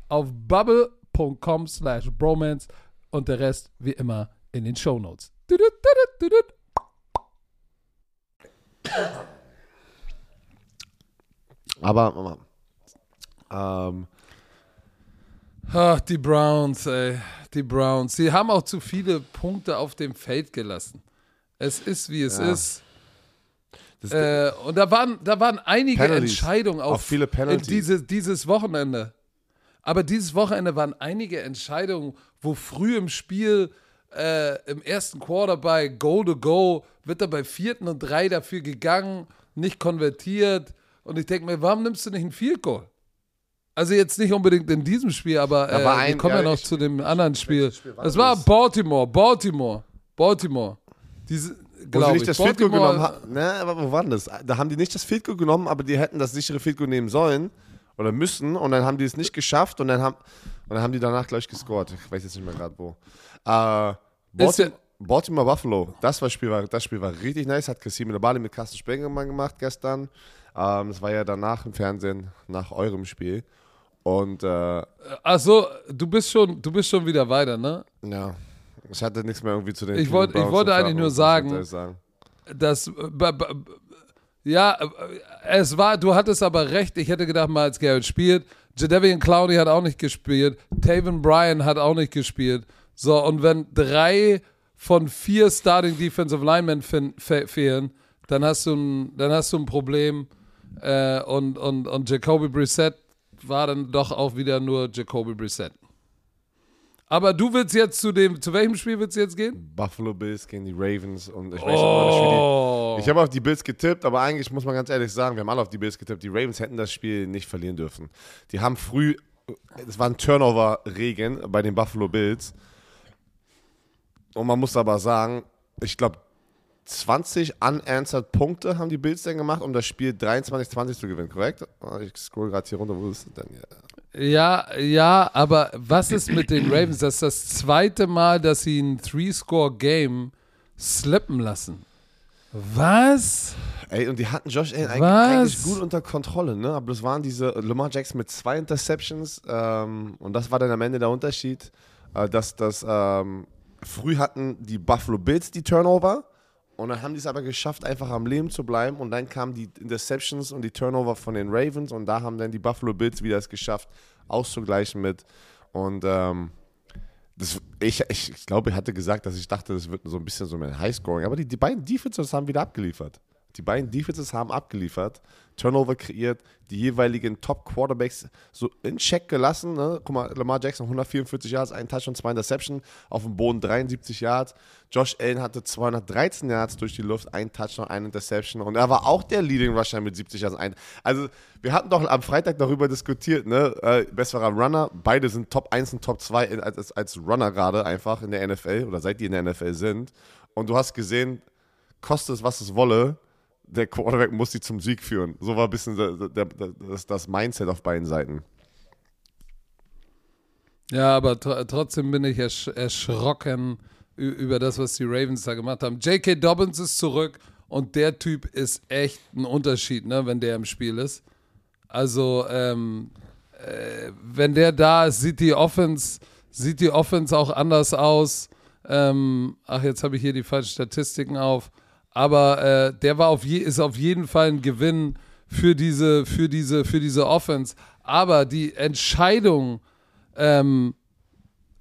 auf bubble.com slash bromance und der Rest wie immer in den tudut, tudut. Aber, Mama, ähm, Ach, die Browns, ey. Die Browns. Sie haben auch zu viele Punkte auf dem Feld gelassen. Es ist, wie es Ja. ist. Äh, und da waren, da waren einige Penalties. Entscheidungen Auch auf viele Penalties. in diese, dieses Wochenende. Aber dieses Wochenende waren einige Entscheidungen, wo früh im Spiel äh, im ersten Quarter bei Go to Go wird er bei vierten und drei dafür gegangen, nicht konvertiert. Und ich denke mir, warum nimmst du nicht einen Field Goal? Also jetzt nicht unbedingt in diesem Spiel, aber äh, war wir ein- kommen ja, ja, noch ich- zu dem anderen Spiel. Spiel war Das war das? Baltimore, Baltimore, Baltimore. Diese, wo sie glaube nicht ich. das Field Goal genommen haben. Ne, aber wo war denn das? Da haben die nicht das Field Goal genommen, aber die hätten das sichere Field Goal nehmen sollen oder müssen und dann haben die es nicht geschafft und dann haben, und dann haben die danach gleich gescored. Ich weiß jetzt nicht mehr gerade wo. Äh, Baltimore, Baltimore Buffalo, das, war Spiel war, das Spiel war richtig nice, hat Cassim Bali mit Carsten Spengemann gemacht gestern. Ähm, das war ja danach im Fernsehen, nach eurem Spiel. Und äh, Achso, du bist schon, du bist schon wieder weiter, ne? ja, ich hatte nichts mehr irgendwie zu den Ich wollt- ich wollte eigentlich nur sagen- sagen. Das, äh, ja, äh, es war, du hattest aber recht. Ich hätte gedacht, mal als Garrett spielt. Jadavian Clowney hat auch nicht gespielt. Taven Bryan hat auch nicht gespielt. So, und wenn drei von vier Starting Defensive Linemen fe fehlen, dann hast du ein, dann hast du ein Problem. Äh, und, und, und Jacoby Brissett war dann doch auch wieder nur Jacoby Brissett. Aber du willst jetzt zu dem, zu welchem Spiel willst du jetzt gehen? Buffalo Bills gegen die Ravens und ich Oh. weiß auch nicht, die, Ich habe auf die Bills getippt, aber eigentlich muss man ganz ehrlich sagen, wir haben alle auf die Bills getippt. Die Ravens hätten das Spiel nicht verlieren dürfen. Die haben früh, es war ein Turnover-Regen bei den Buffalo Bills. Und man muss aber sagen, ich glaube, 20 unanswered Punkte haben die Bills dann gemacht, um das Spiel 23-20 zu gewinnen, korrekt? Ich scroll gerade hier runter, wo ist es denn hier? Ja, ja, aber was ist mit den Ravens? Das ist das zweite Mal, dass sie ein Three-Score-Game slippen lassen. Was? Ey, und die hatten Josh Allen eigentlich, eigentlich gut unter Kontrolle, ne? Aber das waren diese Lamar Jackson mit zwei Interceptions ähm, und das war dann am Ende der Unterschied, äh, dass das ähm, früh hatten die Buffalo Bills die Turnover und dann haben die es aber geschafft, einfach am Leben zu bleiben und dann kamen die Interceptions und die Turnover von den Ravens und da haben dann die Buffalo Bills wieder es geschafft, auszugleichen mit und ähm, das, ich, ich, ich glaube, ich hatte gesagt, dass ich dachte, das wird so ein bisschen so ein Highscoring. Aber die, die beiden Defenses haben wieder abgeliefert. Die beiden Defenses haben abgeliefert, Turnover kreiert, die jeweiligen Top-Quarterbacks so in Check gelassen. Ne? Guck mal, Lamar Jackson 144 Yards, ein Touchdown, zwei Interception, auf dem Boden 73 Yards. Josh Allen hatte 213 Yards durch die Luft, ein Touchdown, ein Interception. Und er war auch der Leading Rusher mit 70 Yards. Also, wir hatten doch am Freitag darüber diskutiert, ne? Äh, besserer Runner, beide sind Top 1 und Top 2 in, als, als Runner gerade einfach in der NFL oder seit die in der NFL sind. Und du hast gesehen, koste es, was es wolle, der Quarterback muss sie zum Sieg führen. So war ein bisschen der, der, das, das Mindset auf beiden Seiten. Ja, aber tr trotzdem bin ich ersch erschrocken über das, was die Ravens da gemacht haben. J.K. Dobbins ist zurück und der Typ ist echt ein Unterschied, ne, wenn der im Spiel ist. Also, ähm, äh, wenn der da ist, sieht die Offense, sieht die Offense auch anders aus. Ähm, ach, jetzt habe ich hier die falschen Statistiken auf. Aber äh, der war auf je, ist auf jeden Fall ein Gewinn für diese, für diese, für diese Offense. Aber die Entscheidung, ähm,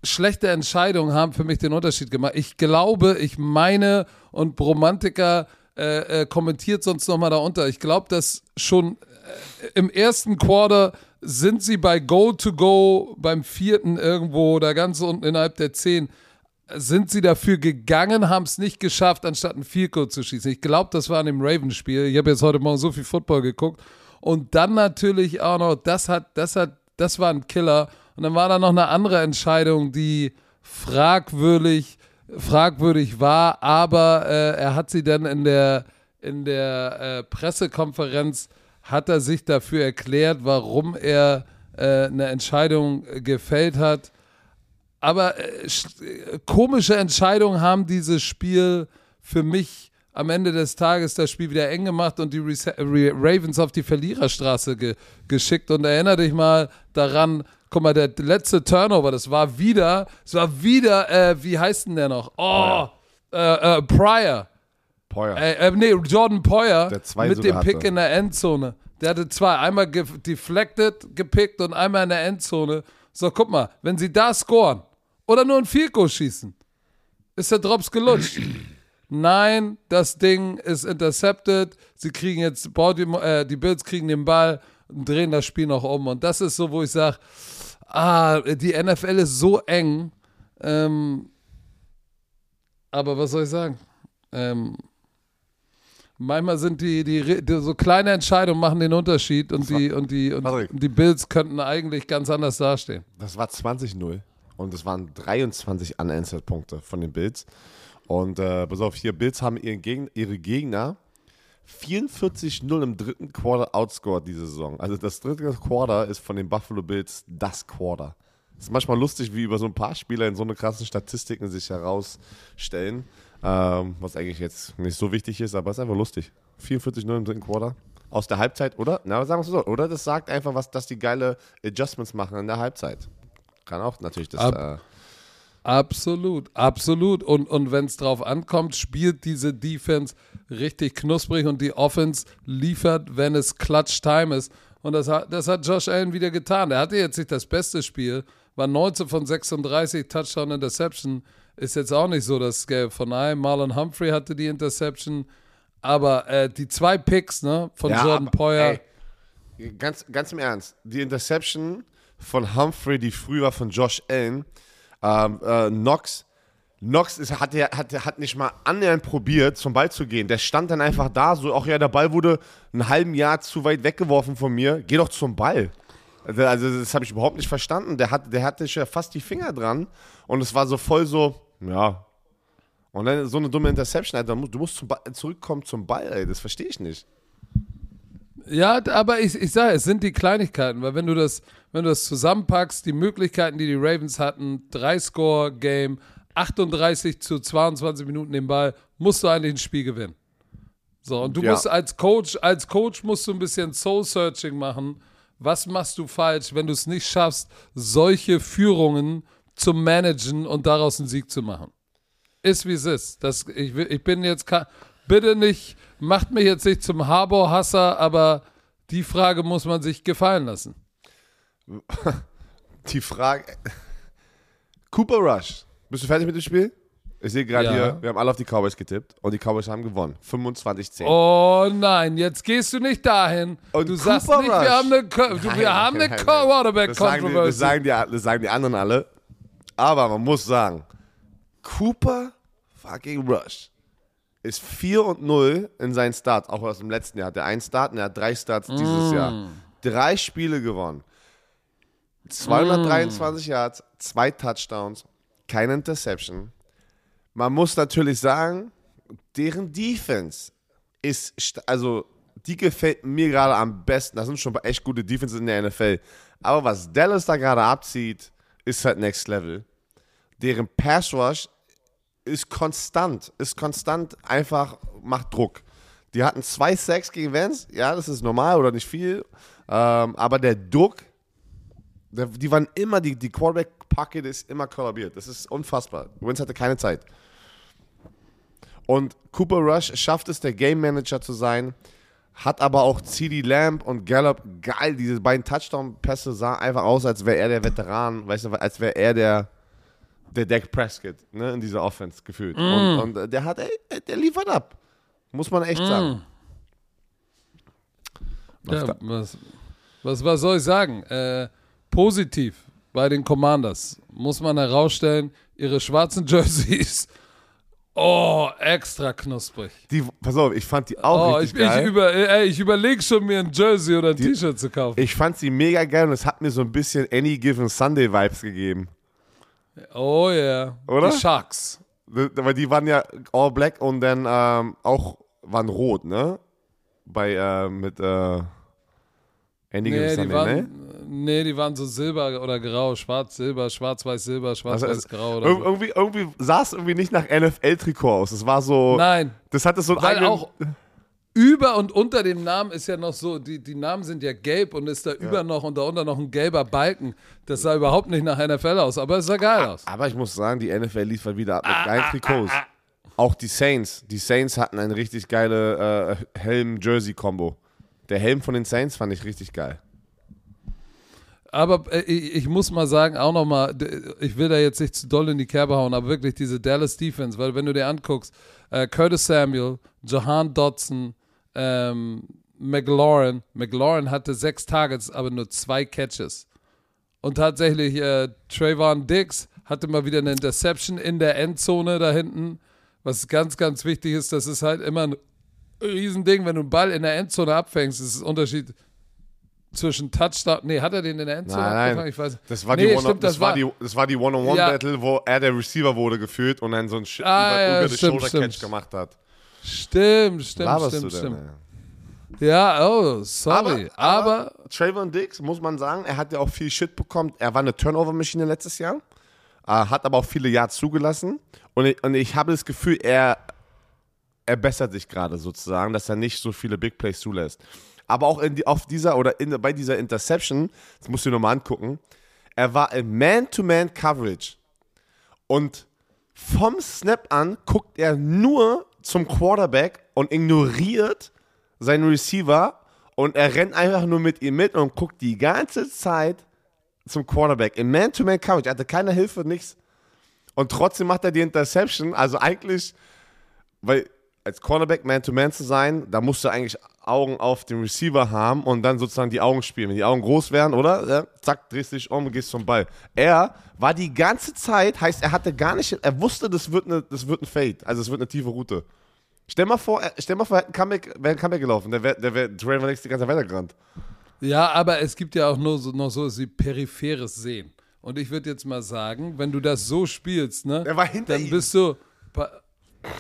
schlechte Entscheidungen haben für mich den Unterschied gemacht. Ich glaube, ich meine, und Bromantiker äh, äh, kommentiert sonst nochmal darunter, ich glaube, dass schon äh, im ersten Quarter sind sie bei Go to Go, beim vierten irgendwo, da ganz unten innerhalb der zehn, sind sie dafür gegangen, haben es nicht geschafft, anstatt ein Field Goal zu schießen. Ich glaube, das war an dem Ravens-Spiel. Ich habe jetzt heute Morgen so viel Football geguckt. Und dann natürlich auch noch, das hat, das hat, das war ein Killer. Und dann war da noch eine andere Entscheidung, die fragwürdig, fragwürdig war, aber äh, er hat sie dann in der, in der äh, Pressekonferenz, hat er sich dafür erklärt, warum er äh, eine Entscheidung äh, gefällt hat. Aber äh, äh, komische Entscheidungen haben dieses Spiel für mich am Ende des Tages das Spiel wieder eng gemacht und die Rese- Re- Ravens auf die Verliererstraße ge geschickt. Und erinnere dich mal daran, guck mal, der letzte Turnover, das war wieder, es war wieder, äh, wie heißt denn der noch? Oh, äh, äh, Pryor. Poyer. Äh, äh, nee, Jordan Poyer mit dem Pick hatte. in der Endzone. Der hatte zwei, einmal ge deflected, gepickt und einmal in der Endzone. So, guck mal, wenn sie da scoren oder nur ein Goal schießen, ist der Drops gelutscht. Nein, das Ding ist intercepted. Sie kriegen jetzt, Baltimore, äh, die Bills kriegen den Ball und drehen das Spiel noch um. Und das ist so, wo ich sage, ah, die NFL ist so eng. Ähm, aber was soll ich sagen? Ähm, manchmal sind die, die, die so kleine Entscheidungen machen den Unterschied und die, und die, und Patrick. die Bills könnten eigentlich ganz anders dastehen. Das war 20-0 und es waren 23 unanswered Punkte von den Bills. Und äh, pass auf, hier, Bills haben ihren Geg ihre Gegner 44-0 im dritten Quarter outscored diese Saison. Also das dritte Quarter ist von den Buffalo Bills das Quarter. Es ist manchmal lustig, wie über so ein paar Spieler in so eine krassen Statistiken sich herausstellen, ähm, was eigentlich jetzt nicht so wichtig ist, aber es ist einfach lustig. 44-0 im dritten Quarter. Aus der Halbzeit, oder? Na, sagen wir es so. Oder das sagt einfach, was, dass die geile Adjustments machen in der Halbzeit. Kann auch natürlich das. Ab- äh, Absolut, absolut. Und, und wenn es drauf ankommt, spielt diese Defense richtig knusprig und die Offense liefert, wenn es Clutch Time ist. Und das hat, das hat Josh Allen wieder getan. Er hatte jetzt nicht das beste Spiel, war 19 von 36, Touchdown Interception, ist jetzt auch nicht so das Gelb von einem. Marlon Humphrey hatte die Interception, aber äh, die zwei Picks ne, von Ja, Jordan aber, Poyer. ey, ganz, ganz im Ernst, die Interception von Humphrey, die früher war von Josh Allen, ähm, äh, Knox, Knox ist, hat, hat, hat nicht mal annähernd probiert, zum Ball zu gehen. Der stand dann einfach da, so, auch ja, der Ball wurde einen halben Jahr zu weit weggeworfen von mir. Geh doch zum Ball. Also, also das habe ich überhaupt nicht verstanden. Der, hat, der hatte schon fast die Finger dran und es war so voll so, ja. Und dann so eine dumme Interception, Alter, du musst zum Ball, zurückkommen zum Ball, ey, das verstehe ich nicht. Ja, aber ich, ich sage, es sind die Kleinigkeiten, weil wenn du das, wenn du das zusammenpackst, die Möglichkeiten, die die Ravens hatten, Drei-Score-Game, 38 zu 22 Minuten den Ball, musst du eigentlich ein Spiel gewinnen. So, und du Ja. musst als Coach, als Coach musst du ein bisschen Soul-Searching machen. Was machst du falsch, wenn du es nicht schaffst, solche Führungen zu managen und daraus einen Sieg zu machen? Ist wie es ist. Das, ich, ich bin jetzt, bitte nicht, macht mich jetzt nicht zum Harbor-Hasser, aber die Frage muss man sich gefallen lassen. Die Frage. Cooper Rush. Bist du fertig mit dem Spiel? Ich sehe gerade Ja. hier, wir haben alle auf die Cowboys getippt und die Cowboys haben gewonnen. 25-10. Oh nein, jetzt gehst du nicht dahin. Und du sagst Cooper nicht, Rush. wir haben eine, Co- Nein, wir haben nein, eine nein, Co- nein. Quarterback das sagen die, das sagen die anderen alle. Aber man muss sagen, Cooper fucking Rush ist 4 und 0 in seinen Starts. Auch aus dem letzten Jahr hat er einen Start und er hat drei Starts Mm. dieses Jahr. Drei Spiele gewonnen. 223 Mm. Yards, zwei Touchdowns, keine Interception. Man muss natürlich sagen, deren Defense ist, st- also die gefällt mir gerade am besten. Das sind schon echt gute Defenses in der NFL. Aber was Dallas da gerade abzieht, ist halt Next Level. Deren Pass Rush ist konstant, ist konstant einfach, macht Druck. Die hatten zwei Sacks gegen Vance, ja, das ist normal oder nicht viel. Ähm, aber der Druck, der, die waren immer, die, die Quarterback-Pocket ist immer kollabiert. Das ist unfassbar. Wentz hatte keine Zeit. Und Cooper Rush schafft es, der Game Manager zu sein, hat aber auch CD Lamb und Gallup, geil, diese beiden Touchdown-Pässe sahen einfach aus, als wäre er der Veteran, weißt du, als wäre er der, der Dak Prescott ne, in dieser Offense gefühlt. Und, und äh, der hat, ey, der liefert ab. Muss man echt sagen. Ja, was, was, was soll ich sagen? Äh, positiv bei den Commanders muss man herausstellen, ihre schwarzen Jerseys. Oh, extra knusprig. Die, pass auf, ich fand die auch Oh, richtig ich, ich, geil. über, ey, ich überlege schon, mir ein Jersey oder ein T-Shirt zu kaufen. Ich fand sie mega geil und es hat mir so ein bisschen Any Given Sunday Vibes gegeben. Oh ja. Yeah. Oder? Die Sharks. Weil die waren ja all black und dann ähm, auch waren rot, ne? Bei, äh, mit, äh, Given Nee, die Sunday, ne? waren, nee, die waren so silber oder grau, schwarz, silber, schwarz, weiß, silber, schwarz, Also, weiß, grau oder Ir so. irgendwie, irgendwie sah es irgendwie nicht nach NFL-Trikot aus. Es war so. Nein, Das hatte so einen weil eigenen. auch über und unter dem Namen ist ja noch so, die, die Namen sind ja gelb und ist da über noch und darunter noch ein gelber Balken. Das sah überhaupt nicht nach NFL aus, aber es sah geil aus. Aber ich muss sagen, die NFL liefert wieder ab mit geilen Trikots. Auch die Saints. Die Saints hatten eine richtig geile äh, Helm-Jersey-Kombo. Der Helm von den Saints fand ich richtig geil. Aber äh, ich, ich muss mal sagen, auch nochmal, ich will da jetzt nicht zu doll in die Kerbe hauen, aber wirklich diese Dallas Defense, weil wenn du dir anguckst, äh, Curtis Samuel, Jahan Dodson, ähm, McLaurin, McLaurin hatte sechs Targets, aber nur zwei Catches. Und tatsächlich, äh, Trayvon Diggs hatte mal wieder eine Interception in der Endzone da hinten. Was ganz, ganz wichtig ist, das ist halt immer ein Riesending, wenn du einen Ball in der Endzone abfängst, ist ein Unterschied zwischen Touchdown. Nee, hat er den in der Endzone Nein, abgefangen? nein. Ich weiß. Das war, nee, die, One stimmt, das das war die, das war die One-on-One-Battle, wo er der Receiver wurde geführt und dann so ein Sch Ah, über, ja, über die stimmt, Shoulder-Catch stimmt. gemacht hat. Stimmt, stimmt, Laberst stimmt, du stimmt. denn? Ja, oh, sorry. Aber, Trayvon Diggs, muss man sagen, er hat ja auch viel Shit bekommen. Er war eine Turnover-Maschine letztes Jahr, äh, hat aber auch viele Yards zugelassen. Und ich, und ich habe das Gefühl, er, er bessert sich gerade sozusagen, dass er nicht so viele Big Plays zulässt. Aber auch in die, auf dieser oder in, bei dieser Interception, das musst du dir nochmal angucken, er war in Man-to-Man-Coverage. Und vom Snap an guckt er nur zum Quarterback und ignoriert seinen Receiver und er rennt einfach nur mit ihm mit und guckt die ganze Zeit zum Quarterback. In Man-to-Man-Coverage, er hatte keine Hilfe, nichts. Und trotzdem macht er die Interception. Also eigentlich, weil als Cornerback Man-to-Man zu sein, da musst du eigentlich Augen auf den Receiver haben und dann sozusagen die Augen spielen. Wenn die Augen groß wären, oder? Ja, zack, drehst dich um und gehst zum Ball. Er war die ganze Zeit, heißt, er hatte gar nicht, er wusste, das wird, eine, das wird ein Fade, also es wird eine tiefe Route. Stell mal vor, stell mal vor, er hätte ein Comeback, wäre ein Comeback gelaufen, der wäre der wär Dwayne Van die ganze Zeit weitergerannt. Ja, aber es gibt ja auch nur so, noch so wie peripheres Sehen. Und ich würde jetzt mal sagen, wenn du das so spielst, ne, Der war hinter dann ihm. bist du.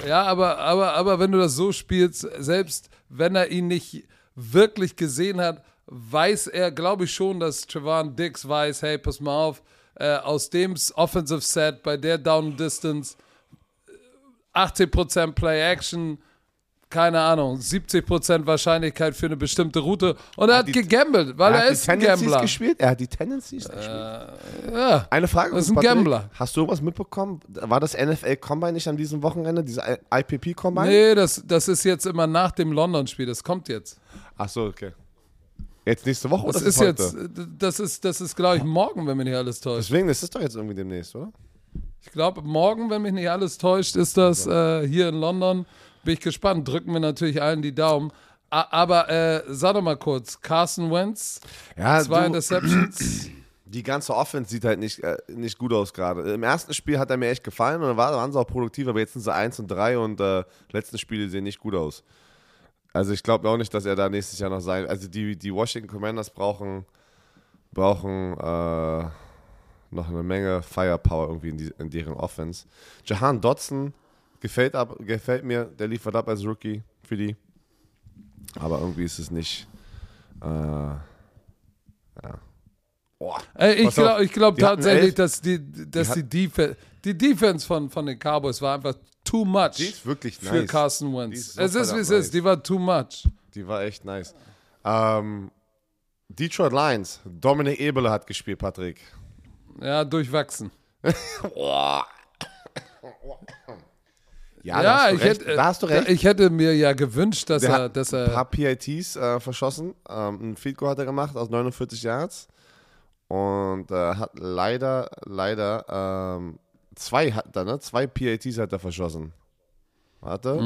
Ja, aber, aber, aber wenn du das so spielst, selbst wenn er ihn nicht wirklich gesehen hat, weiß er, glaube ich schon, dass Trevon Dix weiß, hey, pass mal auf, äh, aus dem Offensive Set bei der Down Distance 80% Play Action, keine Ahnung, 70% Wahrscheinlichkeit für eine bestimmte Route und er hat, die- gegambelt, weil er, hat ist ein Gambler. gespielt. Er hat die Tendencies gespielt. Ja. Eine Frage. Das ist ein Patrick. Gambler. Hast du irgendwas mitbekommen? War das NFL Combine nicht an diesem Wochenende, diese IPP Combine? Nee, das, das ist jetzt immer nach dem London-Spiel, das kommt jetzt. Ach so, okay. Jetzt nächste Woche Das oder ist heute? jetzt, das ist, das ist, glaube ich, morgen, wenn mich nicht alles täuscht. Deswegen, das ist doch jetzt irgendwie demnächst, oder? Ich glaube, morgen, wenn mich nicht alles täuscht, ist das äh, hier in London. Bin ich gespannt. Drücken wir natürlich allen die Daumen. Aber äh, sag doch mal kurz, Carson Wentz, Ja, zwei du, Interceptions. die ganze Offense sieht halt nicht, äh, nicht gut aus gerade. Im ersten Spiel hat er mir echt gefallen und dann war- waren sie auch produktiv, aber jetzt sind sie 1 und 3 und äh, letzten Spiele sehen nicht gut aus. Also ich glaube auch nicht, dass er da nächstes Jahr noch sein. Also die, die Washington Commanders brauchen, brauchen äh, noch eine Menge Firepower irgendwie in, die, in deren Offense. Jahan Dotson gefällt, ab, gefällt mir, der liefert ab als Rookie für die. Aber irgendwie ist es nicht. Äh, ja. Boah. Äh, ich glaube glaub die tatsächlich, dass, die, dass die, Defense, die Defense von, von den Cowboys war einfach too much Die ist wirklich für nice. Carson Die Wentz. so es ist, wie es ist. Die war too much. Die war echt nice. Ähm, Detroit Lions. Dominik Eberle hat gespielt, Patrick. Ja, durchwachsen. Ja, da Ja, hast du ich recht. hätte, da hast du recht. ich hätte mir ja gewünscht, dass Der er, hat dass ein paar PITs äh, verschossen. Ähm, ein Field Goal hat er gemacht aus 49 Yards. Und äh, hat leider, leider ähm, zwei hat er, ne? Zwei PITs hat er verschossen. Warte.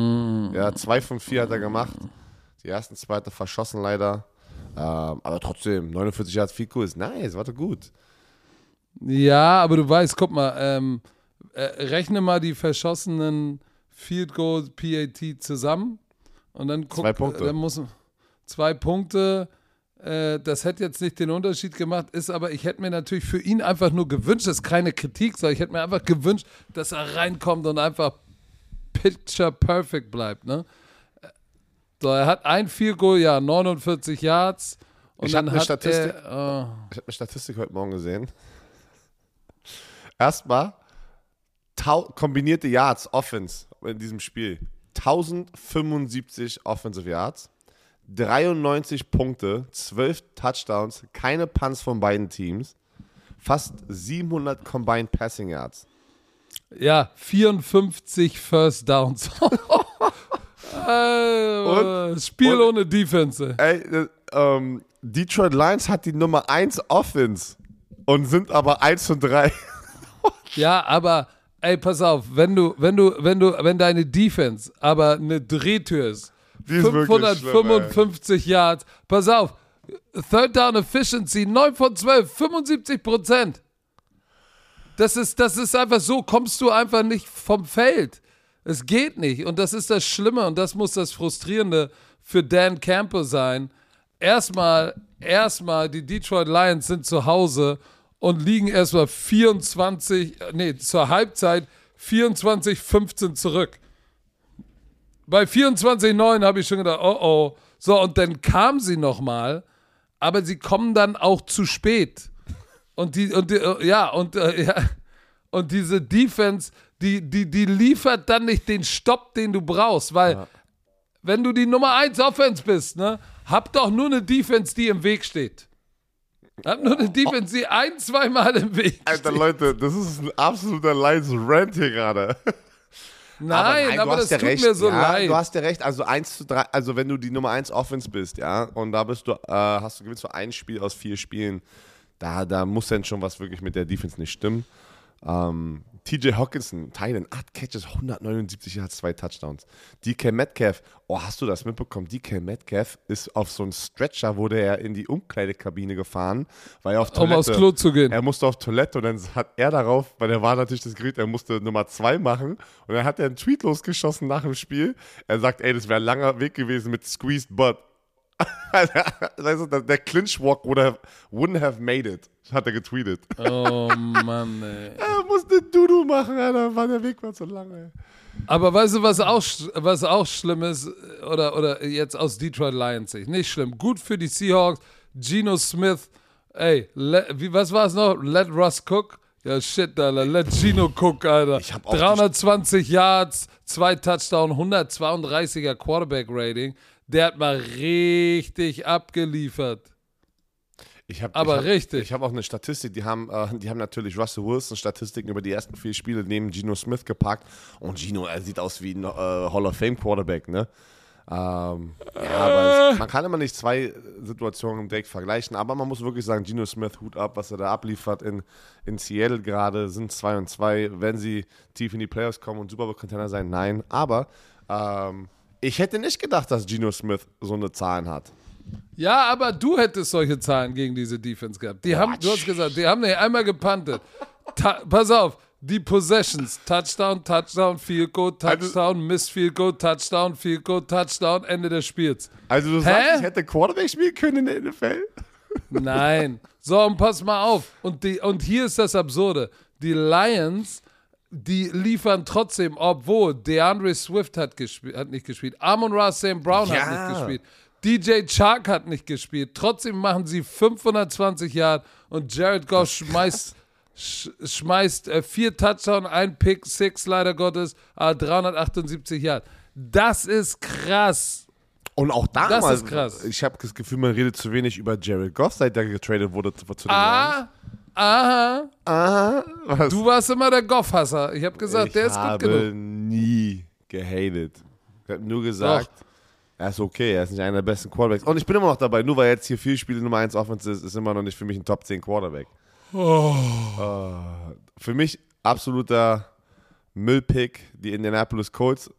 Ja, zwei von vier hat er gemacht. Die ersten zwei hat er verschossen leider. Ähm, aber trotzdem, 49 Yards Field Goal ist nice, warte gut. Ja, aber du weißt, guck mal, ähm, äh, rechne mal die verschossenen Field Goal PAT zusammen und dann guck, Zwei Punkte. Dann muss zwei Punkte. Äh, das hätte jetzt nicht den Unterschied gemacht, ist aber ich hätte mir natürlich für ihn einfach nur gewünscht, das ist keine Kritik, sondern ich hätte mir einfach gewünscht, dass er reinkommt und einfach picture perfect bleibt, ne? So, er hat ein Field Goal, ja, 49 Yards. Und Ich hab dann eine hat Statistik. Er, äh, Ich habe eine Statistik heute Morgen gesehen. Erstmal kombinierte Yards, Offense in diesem Spiel. 1075 Offensive Yards, 93 Punkte, 12 Touchdowns, keine Punts von beiden Teams, fast 700 Combined Passing Yards. Ja, 54 First Downs. äh, Spiel und- ohne Defense. Ey, äh, ähm, Detroit Lions hat die Nummer 1 Offense und sind aber 1 und 3. Ja, aber ey, pass auf, wenn du, wenn du, wenn du, wenn deine Defense aber eine Drehtür ist, Die ist wirklich 555 Yards, pass auf, Third Down Efficiency 9 von 12, 75 Prozent. Das ist, das ist einfach so, kommst du einfach nicht vom Feld. Es geht nicht. Und das ist das Schlimme und das muss das Frustrierende für Dan Campbell sein. Erstmal, erstmal, die Detroit Lions sind zu Hause und liegen erstmal 24, äh, nee, zur Halbzeit 24-15 zurück. Bei 24-9 habe ich schon gedacht, oh oh. So, und dann kam sie nochmal, aber sie kommen dann auch zu spät. Und die, und die, äh, ja, und äh, ja, und diese Defense, die, die, die liefert dann nicht den Stopp, den du brauchst, weil wenn du die Nummer 1 Offense bist, ne, hab doch nur eine Defense, die im Weg steht. Hab nur eine Defense, die ein, zweimal im Weg Alter. Leute, das ist ein absoluter Lions-Rant hier gerade. Nein, aber, du das hast ja tut recht. mir so ja, leid. Du hast ja recht. Also 1 zu 3, also wenn du die Nummer 1 Offense bist, ja, und da bist du, äh, hast du gewinnst du ein Spiel aus vier Spielen, da, da muss dann schon was wirklich mit der Defense nicht stimmen. Ähm, TJ Hawkinson, Thailand, 8 Catches, 179 Yards, zwei Touchdowns. DK Metcalf, oh, hast du das mitbekommen? DK Metcalf ist auf so einen Stretcher, wurde er in die Umkleidekabine gefahren, weil er auf Toilette. Um aufs Klo zu gehen. Er musste auf Toilette und dann hat er darauf, weil er war natürlich das Gerät, er musste Nummer 2 machen und dann hat er einen Tweet losgeschossen nach dem Spiel. Er sagt, ey, das wäre ein langer Weg gewesen mit Squeezed Butt. also, der Clinch-Walk wouldn't have made it, hat er getweetet. Oh Mann, ey. Er musste Dudu machen, Alter, war der Weg war zu lang, ey. Aber weißt du, was auch, was auch schlimm ist, oder, oder jetzt aus Detroit Lions Sicht, nicht schlimm, gut für die Seahawks, Geno Smith, ey, let, wie, was war es noch? Let Russ cook? Ja, shit, Alter, let Gino cook, Alter. 320 Yards, zwei Touchdown, 132er Quarterback-Rating. Der hat mal richtig abgeliefert. Ich hab, Aber ich hab, richtig. Ich habe auch eine Statistik, die haben, äh, die haben natürlich Russell Wilson Statistiken über die ersten vier Spiele neben Geno Smith gepackt. Und Gino, er sieht aus wie ein äh, Hall of Fame Quarterback, ne? Ähm, ja, aber es, man kann immer nicht zwei Situationen direkt vergleichen, aber man muss wirklich sagen, Geno Smith, Hut ab, was er da abliefert in, in Seattle gerade, sind 2 und 2. Wenn sie tief in die Playoffs kommen und Super Bowl Container sein, nein. Aber ähm, ich hätte nicht gedacht, dass Geno Smith so eine Zahlen hat. Ja, aber du hättest solche Zahlen gegen diese Defense gehabt. Die haben, du hast gesagt, die haben nicht einmal gepantet. Ta pass auf, die Possessions, Touchdown, Touchdown, Field Goal, Touchdown, Miss Field Goal, Touchdown, Field Goal, Touchdown, Ende des Spiels. Also du Hä? sagst, ich hätte Quarterback spielen können in der NFL? Nein. So, und pass mal auf. Und, die, und hier ist das Absurde. Die Lions, die liefern trotzdem, obwohl DeAndre Swift hat, gespielt, hat nicht gespielt, Amon Ross St. Brown Ja. hat nicht gespielt, DJ Chark hat nicht gespielt. Trotzdem machen sie 520 Yard und Jared Goff schmeißt, sch, schmeißt äh, vier Touchdown, ein Pick, six leider Gottes, äh, 378 Yard. Das ist krass. Und auch damals, Das ist krass. ich habe das Gefühl, man redet zu wenig über Jared Goff, seit er getradet wurde den Lions. Ah, aha. Aha, was? Du warst immer der Goff-Hasser. Ich habe gesagt, ich der ist gut habe genug. nie gehatet. Ich habe nur gesagt, er ist okay, er ist nicht einer der besten Quarterbacks. Und ich bin immer noch dabei, nur weil jetzt hier vier Spiele Nummer 1 Offense ist, ist immer noch nicht für mich ein Top 10 Quarterback. Oh. Äh, für mich absoluter Müllpick, die Indianapolis Colts.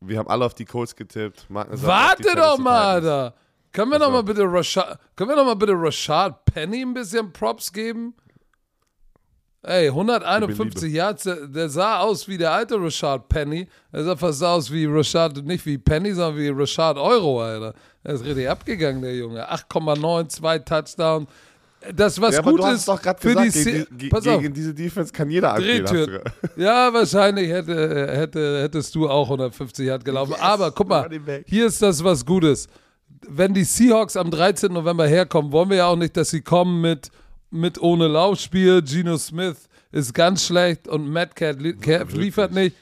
Wir haben alle auf die Colts getippt. Die Warte doch mal. Alter. Können wir noch mal bitte Rashad, können wir noch mal bitte Rashad Penny ein bisschen Props geben? Ey, 151 Yards, der, sah aus wie der alte Rashad Penny. Er sah fast aus wie Rashad, nicht wie Penny, sondern wie Rashad Euro, Alter. Er ist richtig abgegangen, der Junge. 8,9, zwei Touchdowns. Das, was Ja, gut ist doch gerade für gesagt, die gegen, die, Pass auf. gegen diese Defense kann jeder Drehtür. Ja, wahrscheinlich hätte, hätte, hättest du auch 150 Yard gelaufen. Yes, Aber guck mal, hier ist das was Gutes. Wenn die Seahawks am 13. November herkommen, wollen wir ja auch nicht, dass sie kommen mit, mit ohne Laufspiel. Geno Smith ist ganz schlecht und Matt Cat li liefert nicht.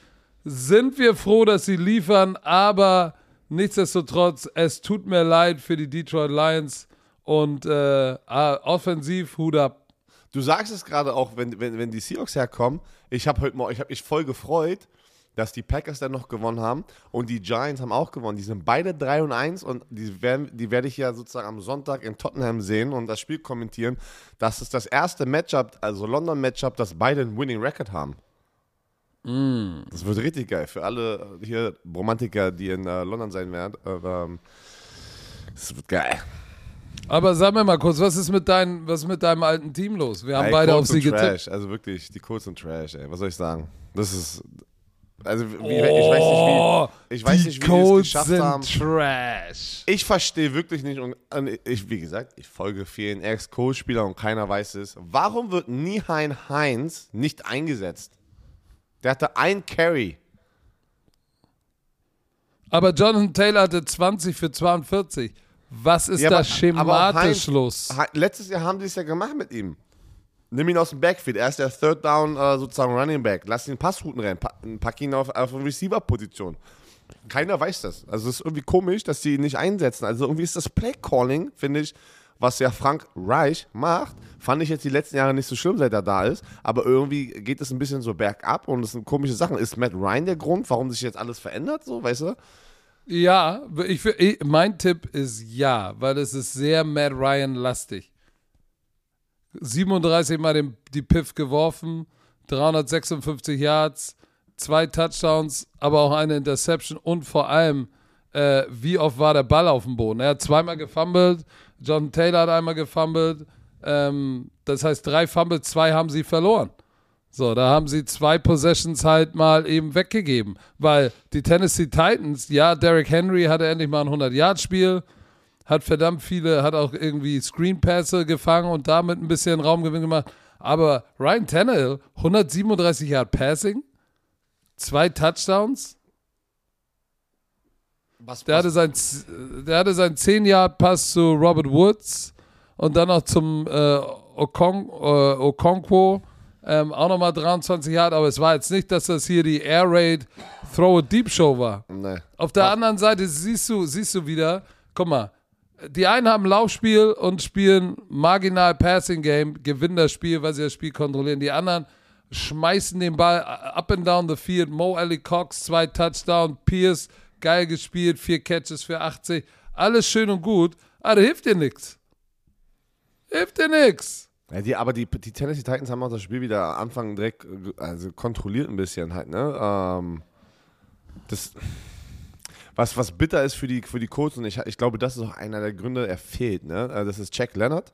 Sind wir froh, dass sie liefern, aber nichtsdestotrotz, es tut mir leid für die Detroit Lions und äh, ah, offensiv Hut ab. Du sagst es gerade auch, wenn, wenn, wenn die Seahawks herkommen. Ich habe heute mal, ich habe mich voll gefreut, dass die Packers dann noch gewonnen haben und die Giants haben auch gewonnen. Die sind beide 3 und 1 und die, werden, die werde ich ja sozusagen am Sonntag in Tottenham sehen und das Spiel kommentieren. Das ist das erste Matchup, also London-Matchup, das beide einen Winning Record haben. Das wird richtig geil für alle hier Romantiker, die in äh, London sein werden. Äh, das wird geil. Aber sag mir mal kurz, was ist mit, dein, was mit deinem alten Team los? Wir haben Ey, beide auf Colts sie sind getippt. Also wirklich, die Colts sind Trash, ey. Was soll ich sagen? Das ist. Also, wie, ich weiß nicht, wie. Ich weiß Oh, die nicht, wie die es geschafft sind haben. Trash. Ich verstehe wirklich nicht, und ich, wie gesagt, ich folge vielen Ex-Coach-Spielern und keiner weiß es. Warum wird Nieheim Heinz nicht eingesetzt? Der hatte ein Carry. Aber Jonathan Taylor hatte 20 für 42. Was ist Ja, da aber- aber schematisch Heinz- los? Letztes Jahr haben die es ja gemacht mit ihm. Nimm ihn aus dem Backfield. Er ist der Third Down äh, sozusagen Running Back. Lass ihn Passrouten rennen. Pa pack ihn auf, auf Receiver-Position. Keiner weiß das. Also es ist irgendwie komisch, dass sie ihn nicht einsetzen. Also irgendwie ist das Play-Calling, finde ich, was ja Frank Reich macht, fand ich jetzt die letzten Jahre nicht so schlimm, seit er da ist. Aber irgendwie geht es ein bisschen so bergab und es sind komische Sachen. Ist Matt Ryan der Grund, warum sich jetzt alles verändert, so, weißt du? Ja, ich, mein Tipp ist ja, weil es ist sehr Matt Ryan-lastig. 37 Mal den, die Piff geworfen, 356 Yards, zwei Touchdowns, aber auch eine Interception und vor allem, äh, wie oft war der Ball auf dem Boden? Er hat zweimal gefummelt, John Taylor hat einmal gefummelt, ähm, das heißt drei Fumbles, zwei haben sie verloren. So, da haben sie zwei Possessions halt mal eben weggegeben, weil die Tennessee Titans, ja, Derrick Henry hatte endlich mal ein 100-Yard-Spiel, hat verdammt viele, hat auch irgendwie Screenpässe gefangen und damit ein bisschen Raumgewinn gemacht. Aber Ryan Tannehill, 137 Yard Passing, zwei Touchdowns. Was, Der hatte sein, der hatte seinen 10 Yard Pass zu Robert Woods und dann noch zum äh, Okon, äh, Okonkwo. Ähm, auch nochmal 23 Yard, aber es war jetzt nicht, dass das hier die Air Raid Throw a Deep Show war. Nee. Auf der anderen Seite siehst du, siehst du wieder, guck mal, die einen haben Laufspiel und spielen marginal Passing Game, gewinnen das Spiel, weil sie das Spiel kontrollieren. Die anderen schmeißen den Ball up and down the field. Mo Alley Cox, zwei Touchdown, Pierce, geil gespielt, vier Catches für 80. Alles schön und gut, aber hilft dir nichts. Hilft dir nichts. Ja, die, aber die, die Tennessee Titans haben auch das Spiel wieder am Anfang direkt äh, also kontrolliert ein bisschen halt, ne? Ähm, das, was, was bitter ist für die, für die Colts und ich, ich glaube, das ist auch einer der Gründe, er fehlt, ne? Also Das ist Jack Leonard.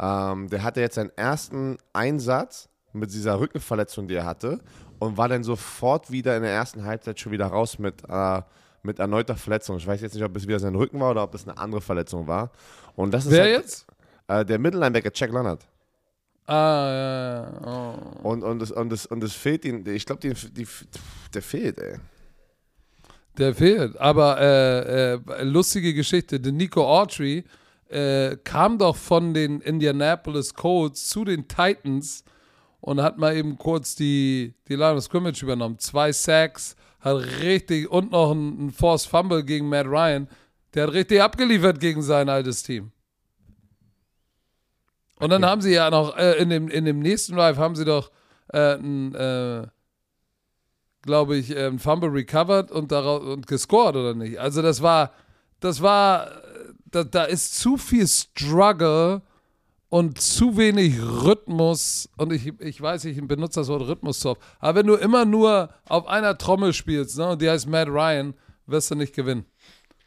Ähm, der hatte jetzt seinen ersten Einsatz mit dieser Rückenverletzung, die er hatte und war dann sofort wieder in der ersten Halbzeit schon wieder raus mit, äh, mit erneuter Verletzung. Ich weiß jetzt nicht, ob es wieder sein Rücken war oder ob es eine andere Verletzung war. Und das ist Wer halt, jetzt? Äh, der Mittellinebacker Jack Leonard. Ah, ja, ja. Oh. Und, und, das, und, das, und das fehlt ihm, ich glaube, der fehlt, ey. Der fehlt. Aber äh, äh, lustige Geschichte. Der Nico Autry äh, kam doch von den Indianapolis Colts zu den Titans und hat mal eben kurz die, die Line of Scrimmage übernommen. Zwei Sacks, hat richtig und noch ein, ein Forced Fumble gegen Matt Ryan. Der hat richtig abgeliefert gegen sein altes Team. Und dann haben sie ja noch äh, in, dem, in dem nächsten Drive haben sie doch äh, ein, äh, glaube ich, ein Fumble recovered und, daraus, und gescored, oder nicht? Also das war, das war, da, da ist zu viel Struggle und zu wenig Rhythmus. Und ich, ich weiß, ich benutze das Wort Rhythmus so oft. Aber wenn du immer nur auf einer Trommel spielst, ne, und die heißt Matt Ryan, wirst du nicht gewinnen.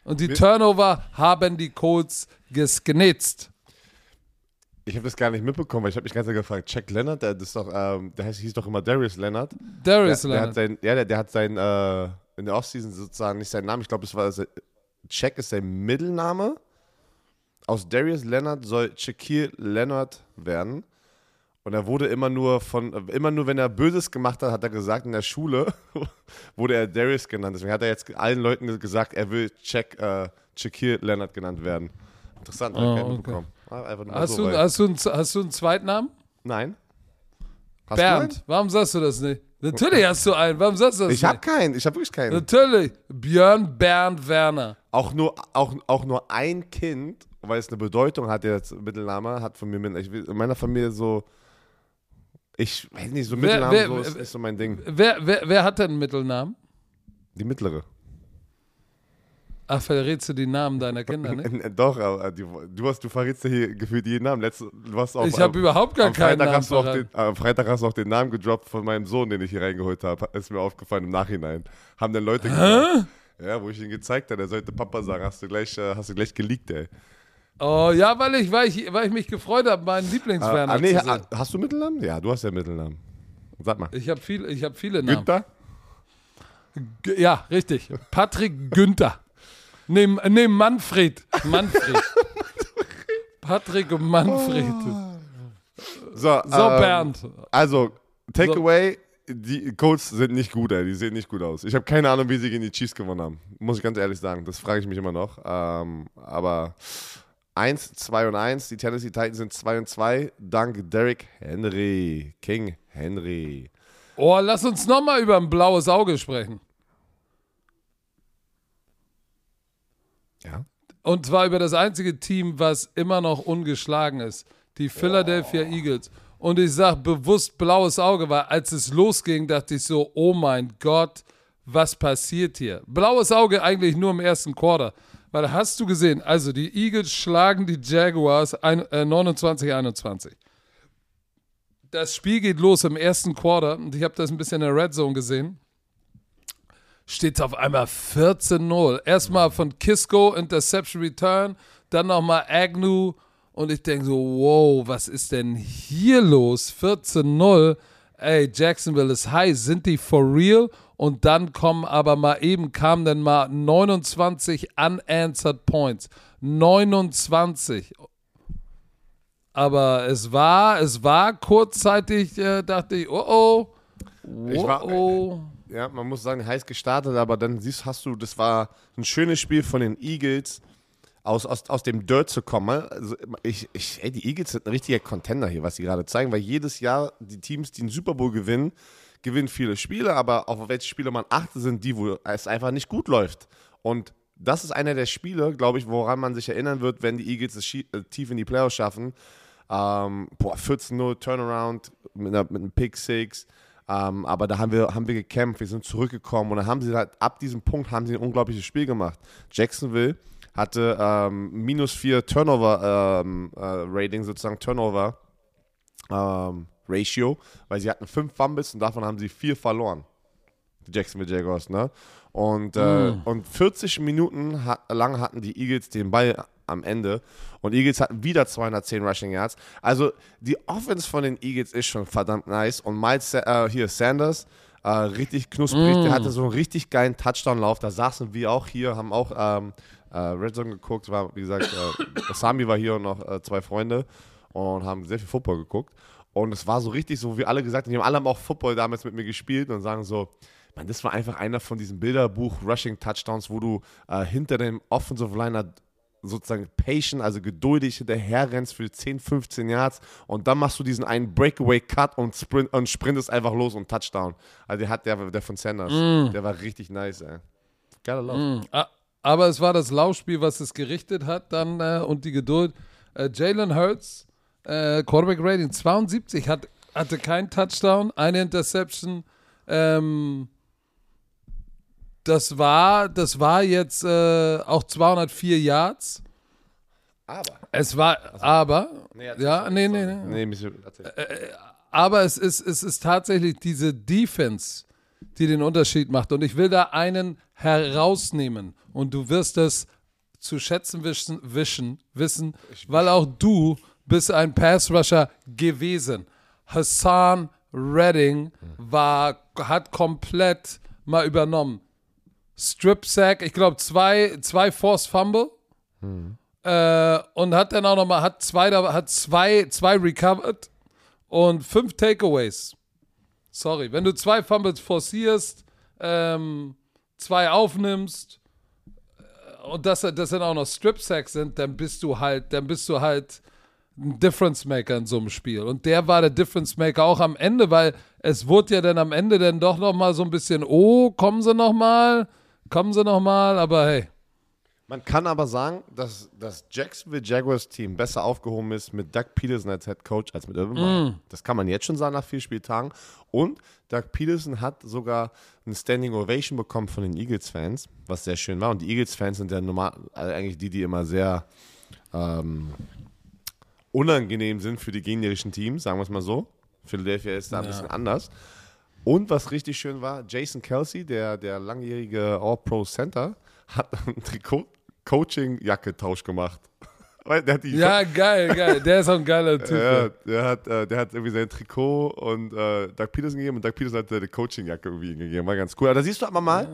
Und die Turnover haben die Colts gesnitzt. Ich habe das gar nicht mitbekommen, weil ich habe mich ganz gefragt, Jack Leonard, der, ist doch, ähm, der heißt, hieß doch immer Darius Leonard. Darius der, der Leonard. hat sein, ja, der, der hat sein, äh, in der Offseason sozusagen nicht seinen Namen, ich glaube, es war, Jack ist sein Mittelname. Aus Darius Leonard soll Shaquille Leonard werden. Und er wurde immer nur von, immer nur, wenn er Böses gemacht hat, hat er gesagt, in der Schule wurde er Darius genannt. Deswegen hat er jetzt allen Leuten gesagt, er will Jack, äh, Shaquille Leonard genannt werden. Interessant, Oh, okay. mitbekommen. Hast, so, du, hast, du einen, hast du einen Zweitnamen? Nein. Hast Bernd. Warum sagst du das nicht? Natürlich hast du einen. Warum sagst du das einen? Ich habe nicht? keinen, ich habe wirklich keinen. Natürlich. Björn Bernd Werner. Auch nur, auch, auch nur ein Kind, weil es eine Bedeutung hat, der Mittelname, hat von mir, ich, in meiner Familie so, ich weiß nicht, so Wer- Mittelnamen wer- so ist, wer- so mein Ding. Wer, wer, wer hat denn einen Mittelnamen? Die mittlere. Ach, verrätst du die Namen deiner Kinder, ne? Doch, aber die, du, hast, du verrätst ja hier gefühlt jeden Namen. Letzte, du hast auch, Ich habe überhaupt gar keinen Freitag, Namen hast du auch verraten. den, am Freitag hast du auch den Namen gedroppt von meinem Sohn, den ich hier reingeholt habe. Ist mir aufgefallen im Nachhinein. Haben dann Leute gesagt. Ja, wo ich ihn gezeigt habe, er sollte Papa sagen, hast du gleich, äh, hast du gleich geleakt, ey. Oh, ja, weil ich, weil ich, weil ich mich gefreut habe, meinen Ah, Lieblingswerner ah, nee, zu sehen. ha- hast du Mittelnamen? Ja, du hast ja Mittelnamen. Sag mal. Ich habe viel, ich hab viele Namen. Günther? G ja, richtig. Patrick Günther. Neben, neben Manfred. Manfred. Patrick und Manfred. So, So, ähm, Bernd. Also, Takeaway, So. die Colts sind nicht gut, ey. Die sehen nicht gut aus. Ich habe keine Ahnung, wie sie gegen die Chiefs gewonnen haben. Muss ich ganz ehrlich sagen. Das frage ich mich immer noch. Ähm, aber 1, 2 und 1. Die Tennessee Titans sind 2 und 2. Dank Derrick Henry. King Henry. Oh, lass uns nochmal über ein blaues Auge sprechen. Ja. Und zwar über das einzige Team, was immer noch ungeschlagen ist. Die Philadelphia Eagles. Und ich sage bewusst blaues Auge, weil als es losging, dachte ich so, oh mein Gott, was passiert hier? Blaues Auge eigentlich nur im ersten Quarter. Weil hast du gesehen, also die Eagles schlagen die Jaguars ein- äh, 29-21. das Spiel geht los im ersten Quarter und ich habe das ein bisschen in der Red Zone gesehen. Steht auf einmal 14-0. Erstmal von Kisco, Interception Return, dann nochmal Agnew und ich denke so, wow, was ist denn hier los? 14-0. Ey, Jacksonville ist heiß. Sind die for real? Und dann kommen aber mal eben, kamen dann mal 29 unanswered Points. 29 aber es war, es war kurzzeitig, äh, dachte ich, oh oh, oh, Ich war- oh. Ja, man muss sagen, heiß gestartet, aber dann siehst, hast du, das war ein schönes Spiel von den Eagles, aus, aus, aus dem Dirt zu kommen. Also ich, ich, ey, die Eagles sind ein richtiger Contender hier, was sie gerade zeigen, weil jedes Jahr die Teams, die den Super Bowl gewinnen, gewinnen viele Spiele, aber auf welche Spiele man achtet, sind die, wo es einfach nicht gut läuft. Und das ist einer der Spiele, glaube ich, woran man sich erinnern wird, wenn die Eagles es äh, tief in die Playoffs schaffen. Ähm, boah, 14-0 Turnaround mit, einer, mit einem Pick Six. Ähm, aber da haben wir, haben wir gekämpft, wir sind zurückgekommen und dann haben sie halt, ab diesem Punkt haben sie ein unglaubliches Spiel gemacht. Jacksonville hatte ähm, minus 4 Turnover ähm, äh, Rating, sozusagen Turnover ähm, Ratio, weil sie hatten fünf Fumbles und davon haben sie vier verloren. Die Jacksonville Jaguars, ne? Und, äh, und 40 Minuten lang hatten die Eagles den Ball am Ende und Eagles hatten wieder 210 Rushing Yards. Also die Offense von den Eagles ist schon verdammt nice und Miles äh, hier Sanders äh, richtig knusprig, der hatte so einen richtig geilen Touchdown-Lauf. Da saßen wir auch hier, haben auch ähm, äh, Red Zone geguckt, war wie gesagt, äh, Sami war hier und noch äh, zwei Freunde und haben sehr viel Football geguckt. Und es war so richtig so, wie alle gesagt haben, die haben alle haben auch Football damals mit mir gespielt und sagen so, man, das war einfach einer von diesen Bilderbuch Rushing Touchdowns, wo du äh, hinter dem Offensive Liner sozusagen patient, also geduldig hinterher rennst für 10, 15 Yards und dann machst du diesen einen Breakaway Cut und, sprint, und sprintest einfach los und Touchdown. Also der hat der, der von Sanders, der war richtig nice, ey. Geiler Lauf. Ah, Aber es war das Laufspiel, was es gerichtet hat dann äh, und die Geduld. Äh, Jalen Hurts, äh, Quarterback Rating 72, hat, hatte keinen Touchdown, eine Interception. Ähm, das war, das war jetzt äh, auch 204 Yards. Aber. Es war, aber, ja, nee, nee, nee. Nee, Monsieur, erzähl. Aber es ist, es ist tatsächlich diese Defense, die den Unterschied macht. Und ich will da einen herausnehmen. Und du wirst es zu schätzen wissen, wischen, wissen weil auch du bist ein Pass-Rusher gewesen. Hassan Redding war, hat komplett mal übernommen. Strip Sack, ich glaube zwei, zwei Forced Fumble. Äh, und hat dann auch nochmal, hat zwei, hat zwei, zwei recovered und fünf Takeaways. Sorry, wenn du zwei Fumbles forcierst, ähm, zwei aufnimmst äh, und das, das dann auch noch Strip Sacks sind, dann bist du halt, dann bist du halt ein Difference Maker in so einem Spiel. Und der war der Difference Maker auch am Ende, weil es wurde ja dann am Ende dann doch noch mal so ein bisschen, oh, kommen sie noch mal, kommen sie noch mal, aber hey. Man kann aber sagen, dass das Jacksonville Jaguars Team besser aufgehoben ist mit Doug Peterson als Head Coach als mit Urban Meyer. Das kann man jetzt schon sagen nach vier Spieltagen. Und Doug Peterson hat sogar eine Standing Ovation bekommen von den Eagles-Fans, was sehr schön war. Und die Eagles-Fans sind ja normal, also eigentlich die, die immer sehr ähm, unangenehm sind für die gegnerischen Teams, sagen wir es mal so. Philadelphia ist da ein bisschen anders. Und was richtig schön war, Jason Kelsey, der, der langjährige All-Pro-Center, hat ein Trikot-Coaching-Jacke-Tausch gemacht. Die Ja, geil, geil. Der ist auch ein geiler Typ. ja, der hat, äh, der hat irgendwie sein Trikot und äh, Doug Peterson gegeben und Doug Peterson hat seine Coaching-Jacke irgendwie gegeben. War ganz cool. Aber da siehst du aber mal,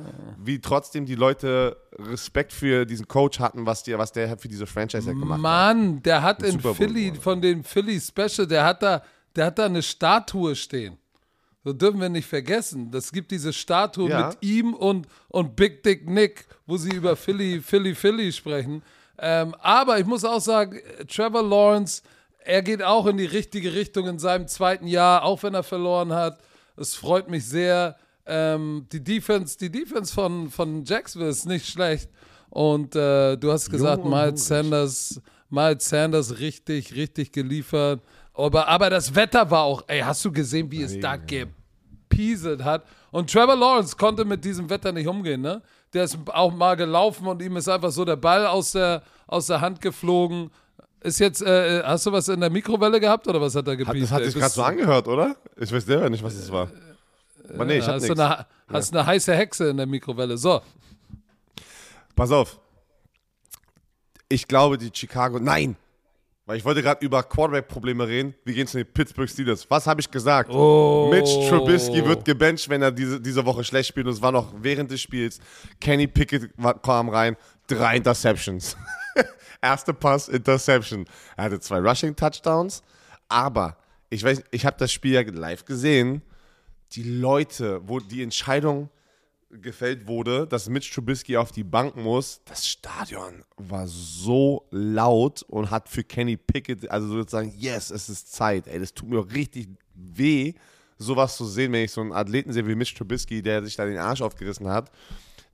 wie trotzdem die Leute Respekt für diesen Coach hatten, was, die, was der für diese Franchise halt gemacht hat. Mann, der hat in Philly, von dem Philly Special, der hat da, der hat da eine Statue stehen. So dürfen wir nicht vergessen. Das gibt diese Statue Ja. mit ihm und, und Big Dick Nick, wo sie über Philly, Philly, Philly sprechen. Ähm, aber ich muss auch sagen, Trevor Lawrence, er geht auch in die richtige Richtung in seinem zweiten Jahr, auch wenn er verloren hat. Es freut mich sehr. Ähm, die Defense, die Defense von, von Jacksonville ist nicht schlecht. Und äh, du hast gesagt, Miles Sanders, Miles Sanders richtig, richtig geliefert. Aber, aber das Wetter war auch, ey, hast du gesehen, wie es da gepieselt hat? Und Trevor Lawrence konnte mit diesem Wetter nicht umgehen, ne? Der ist auch mal gelaufen und ihm ist einfach so der Ball aus der, aus der Hand geflogen. Ist jetzt, äh, hast du was in der Mikrowelle gehabt oder was hat er gepiept? das hat sich gerade so angehört, oder? Ich weiß selber nicht, was das war. Aber nee, ich hab hast du eine, hast eine heiße Hexe in der Mikrowelle. So, Pass auf. Ich glaube, die Chicago. Nein! Weil ich wollte gerade über Quarterback-Probleme reden. Wie gehen es den Pittsburgh Steelers? Was habe ich gesagt? Oh. Mitch Trubisky wird gebencht, wenn er diese, diese Woche schlecht spielt. Und es war noch während des Spiels. Kenny Pickett kam rein. Drei Interceptions. Erste Pass, Interception. Er hatte zwei Rushing-Touchdowns. Aber ich weiß, ich habe das Spiel ja live gesehen. Die Leute, wo die Entscheidung gefällt wurde, dass Mitch Trubisky auf die Bank muss, das Stadion war so laut und hat für Kenny Pickett, also sozusagen, yes, es ist Zeit. Ey, das tut mir auch richtig weh, sowas zu sehen, wenn ich so einen Athleten sehe wie Mitch Trubisky, der sich da den Arsch aufgerissen hat.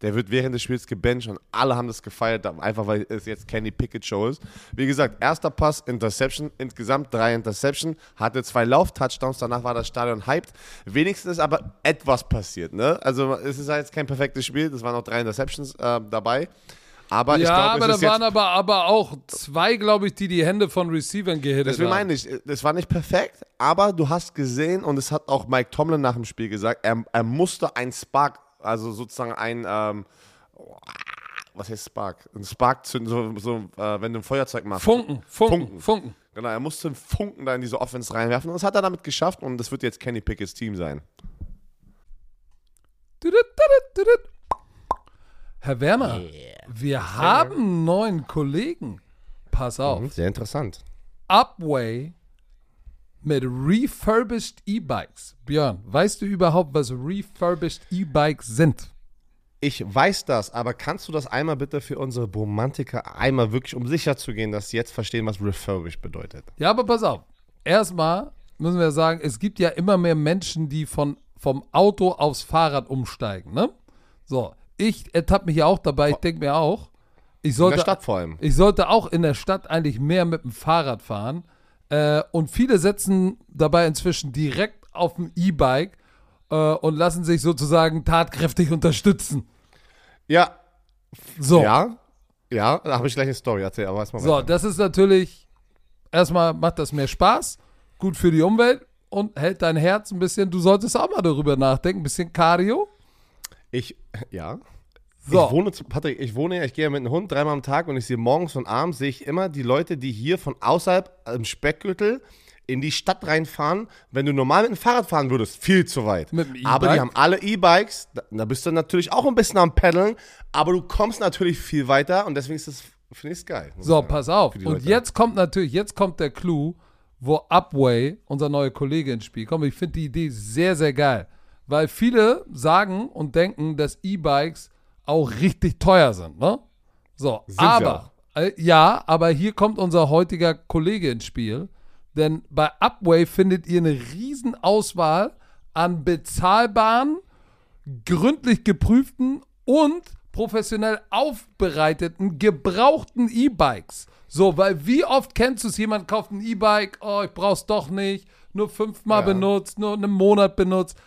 Der wird während des Spiels gebencht und alle haben das gefeiert, einfach weil es jetzt Kenny Pickett Show ist. Wie gesagt, erster Pass, Interception, insgesamt drei Interception, hatte zwei Lauf-Touchdowns, danach war das Stadion hyped. Wenigstens ist aber etwas passiert, ne? Also es ist halt jetzt kein perfektes Spiel, es waren noch drei Interceptions äh, dabei. Aber ich ja, glaube, aber da waren aber, aber auch zwei, glaube ich, die die Hände von Receivern gehittet Deswegen haben. meine ich, es war nicht perfekt, aber du hast gesehen und es hat auch Mike Tomlin nach dem Spiel gesagt, er, er musste ein Spark, also sozusagen ein, ähm, was heißt Spark? Ein Spark zünden, so, so äh, wenn du ein Feuerzeug machst. Funken, Funken, Funken. Funken. Genau, er musste einen Funken da in diese Offense reinwerfen und das hat er damit geschafft und das wird jetzt Kenny Pickett's Team sein. Herr Werner, wir haben einen neuen Kollegen. Pass auf. Sehr interessant. Upway mit refurbished E-Bikes. Björn, weißt du überhaupt, was refurbished E-Bikes sind? Ich weiß das, aber kannst du das einmal bitte für unsere Romantiker einmal wirklich, um sicher zu gehen, dass sie jetzt verstehen, was refurbished bedeutet? Ja, aber pass auf. Erstmal müssen wir sagen, es gibt ja immer mehr Menschen, die von, vom Auto aufs Fahrrad umsteigen, ne? So, ich ertappe mich ja auch dabei, ich denke mir auch, ich In sollte, der Stadt vor allem. ich sollte auch in der Stadt eigentlich mehr mit dem Fahrrad fahren. Äh, und viele setzen dabei inzwischen direkt auf dem E-Bike äh, und lassen sich sozusagen tatkräftig unterstützen. Ja, So, Ja, ja, da habe ich gleich eine Story erzählt, aber erstmal so weiter. das ist natürlich, erstmal macht das mehr Spaß, gut für die Umwelt und hält dein Herz ein bisschen, du solltest auch mal darüber nachdenken, ein bisschen Cardio. Ich, ja. So. Ich wohne, Patrick, ich wohne ja, ich gehe ja mit einem Hund dreimal am Tag und ich sehe morgens und abends, sehe ich immer die Leute, die hier von außerhalb im Speckgürtel in die Stadt reinfahren. Wenn du normal mit dem Fahrrad fahren würdest, viel zu weit. Mit dem E-Bike? aber die haben alle E-Bikes, da, da bist du natürlich auch ein bisschen am Peddeln, aber du kommst natürlich viel weiter und deswegen ist das, finde ich geil. So, sagen. pass auf. Und Leute. jetzt kommt natürlich, jetzt kommt der Clou, wo Upway, unser neuer Kollege, ins Spiel kommt. Ich finde die Idee sehr, sehr geil. Weil viele sagen und denken, dass E-Bikes auch richtig teuer sind, ne? So, Sind aber, äh, ja, aber hier kommt unser heutiger Kollege ins Spiel. Denn bei Upway findet ihr eine riesen Auswahl an bezahlbaren, gründlich geprüften und professionell aufbereiteten, gebrauchten E-Bikes. So, weil wie oft kennst du es, jemand kauft ein E-Bike, oh, ich brauch's doch nicht, nur fünfmal Ja. benutzt, nur einen Monat benutzt.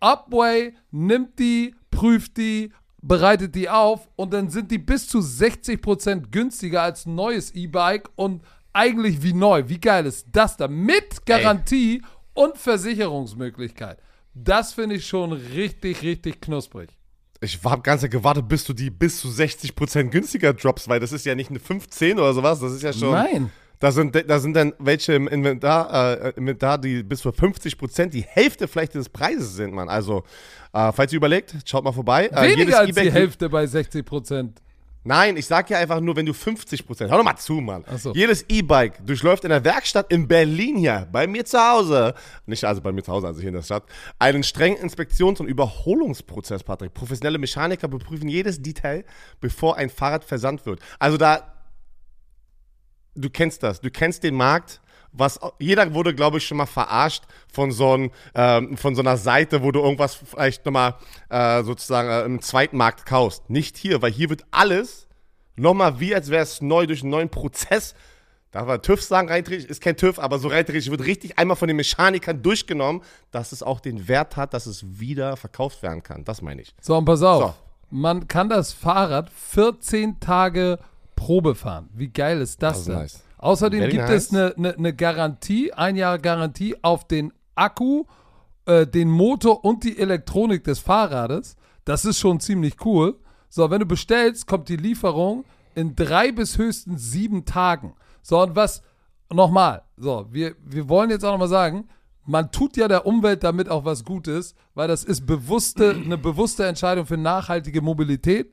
Upway nimmt die, prüft die, bereitet die auf und dann sind die bis zu 60% günstiger als ein neues E-Bike und eigentlich wie neu. Wie geil ist das da? Mit Garantie und Versicherungsmöglichkeit. Das finde ich schon richtig, richtig knusprig. Ich habe ganz gewartet, bis du die bis zu 60% günstiger droppst, weil das ist ja nicht eine 15 oder sowas, das ist ja schon. Nein. Da sind, da sind dann welche im Inventar, äh, Inventar, die bis zu 50% die Hälfte vielleicht des Preises sind, Mann. Also, äh, falls ihr überlegt, schaut mal vorbei. Äh, Weniger als die Hälfte bei 60%. Nein, ich sag ja einfach nur, wenn du 50%, hör doch mal zu, Mann. So. Jedes E-Bike durchläuft in der Werkstatt in Berlin hier, bei mir zu Hause, nicht also bei mir zu Hause, also hier in der Stadt, einen strengen Inspektions- und Überholungsprozess, Patrick. Professionelle Mechaniker beprüfen jedes Detail, bevor ein Fahrrad versandt wird. Also da, du kennst das, du kennst den Markt. Was, jeder wurde, glaube ich, schon mal verarscht von so, ein, ähm, von so einer Seite, wo du irgendwas vielleicht nochmal äh, sozusagen äh, im Zweitmarkt kaufst. Nicht hier, weil hier wird alles nochmal wie, als wäre es neu durch einen neuen Prozess. Darf man TÜV sagen, rein ist kein TÜV, aber so rein wird richtig einmal von den Mechanikern durchgenommen, dass es auch den Wert hat, dass es wieder verkauft werden kann. Das meine ich. So, und pass auf. So. Man kann das Fahrrad 14 Tage Probe fahren. Wie geil ist das, Das ist denn? nice. Außerdem Very gibt nice. es eine, eine, eine Garantie, ein Jahr Garantie auf den Akku, äh, den Motor und die Elektronik des Fahrrades. Das ist schon ziemlich cool. So, wenn du bestellst, kommt die Lieferung in drei bis höchstens sieben Tagen. So, und was, nochmal, so, wir, wir wollen jetzt auch nochmal sagen, man tut ja der Umwelt damit auch was Gutes, weil das ist bewusste, eine bewusste Entscheidung für nachhaltige Mobilität.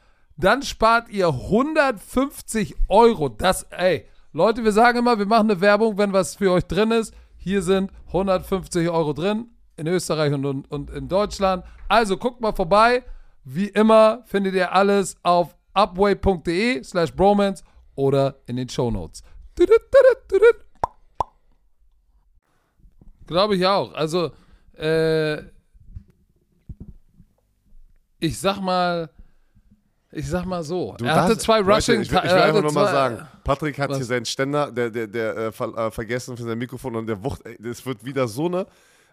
Dann spart ihr 150 Euro. Das, ey, Leute, wir sagen immer, wir machen eine Werbung, wenn was für euch drin ist. Hier sind 150 Euro drin in Österreich und, und, und in Deutschland. Also guckt mal vorbei. Wie immer findet ihr alles auf upway.de slash bromance oder in den Shownotes. Glaube ich auch. Also, äh, ich sag mal, ich sag mal so. Du er hatte zwei Leute, Rushing. Ich, will- ich er will einfach nur mal zwei- sagen, Patrick hat Was? hier seinen Ständer, der, der, der äh, ver, äh, vergessen für sein Mikrofon und der Wucht, das wird wieder so eine,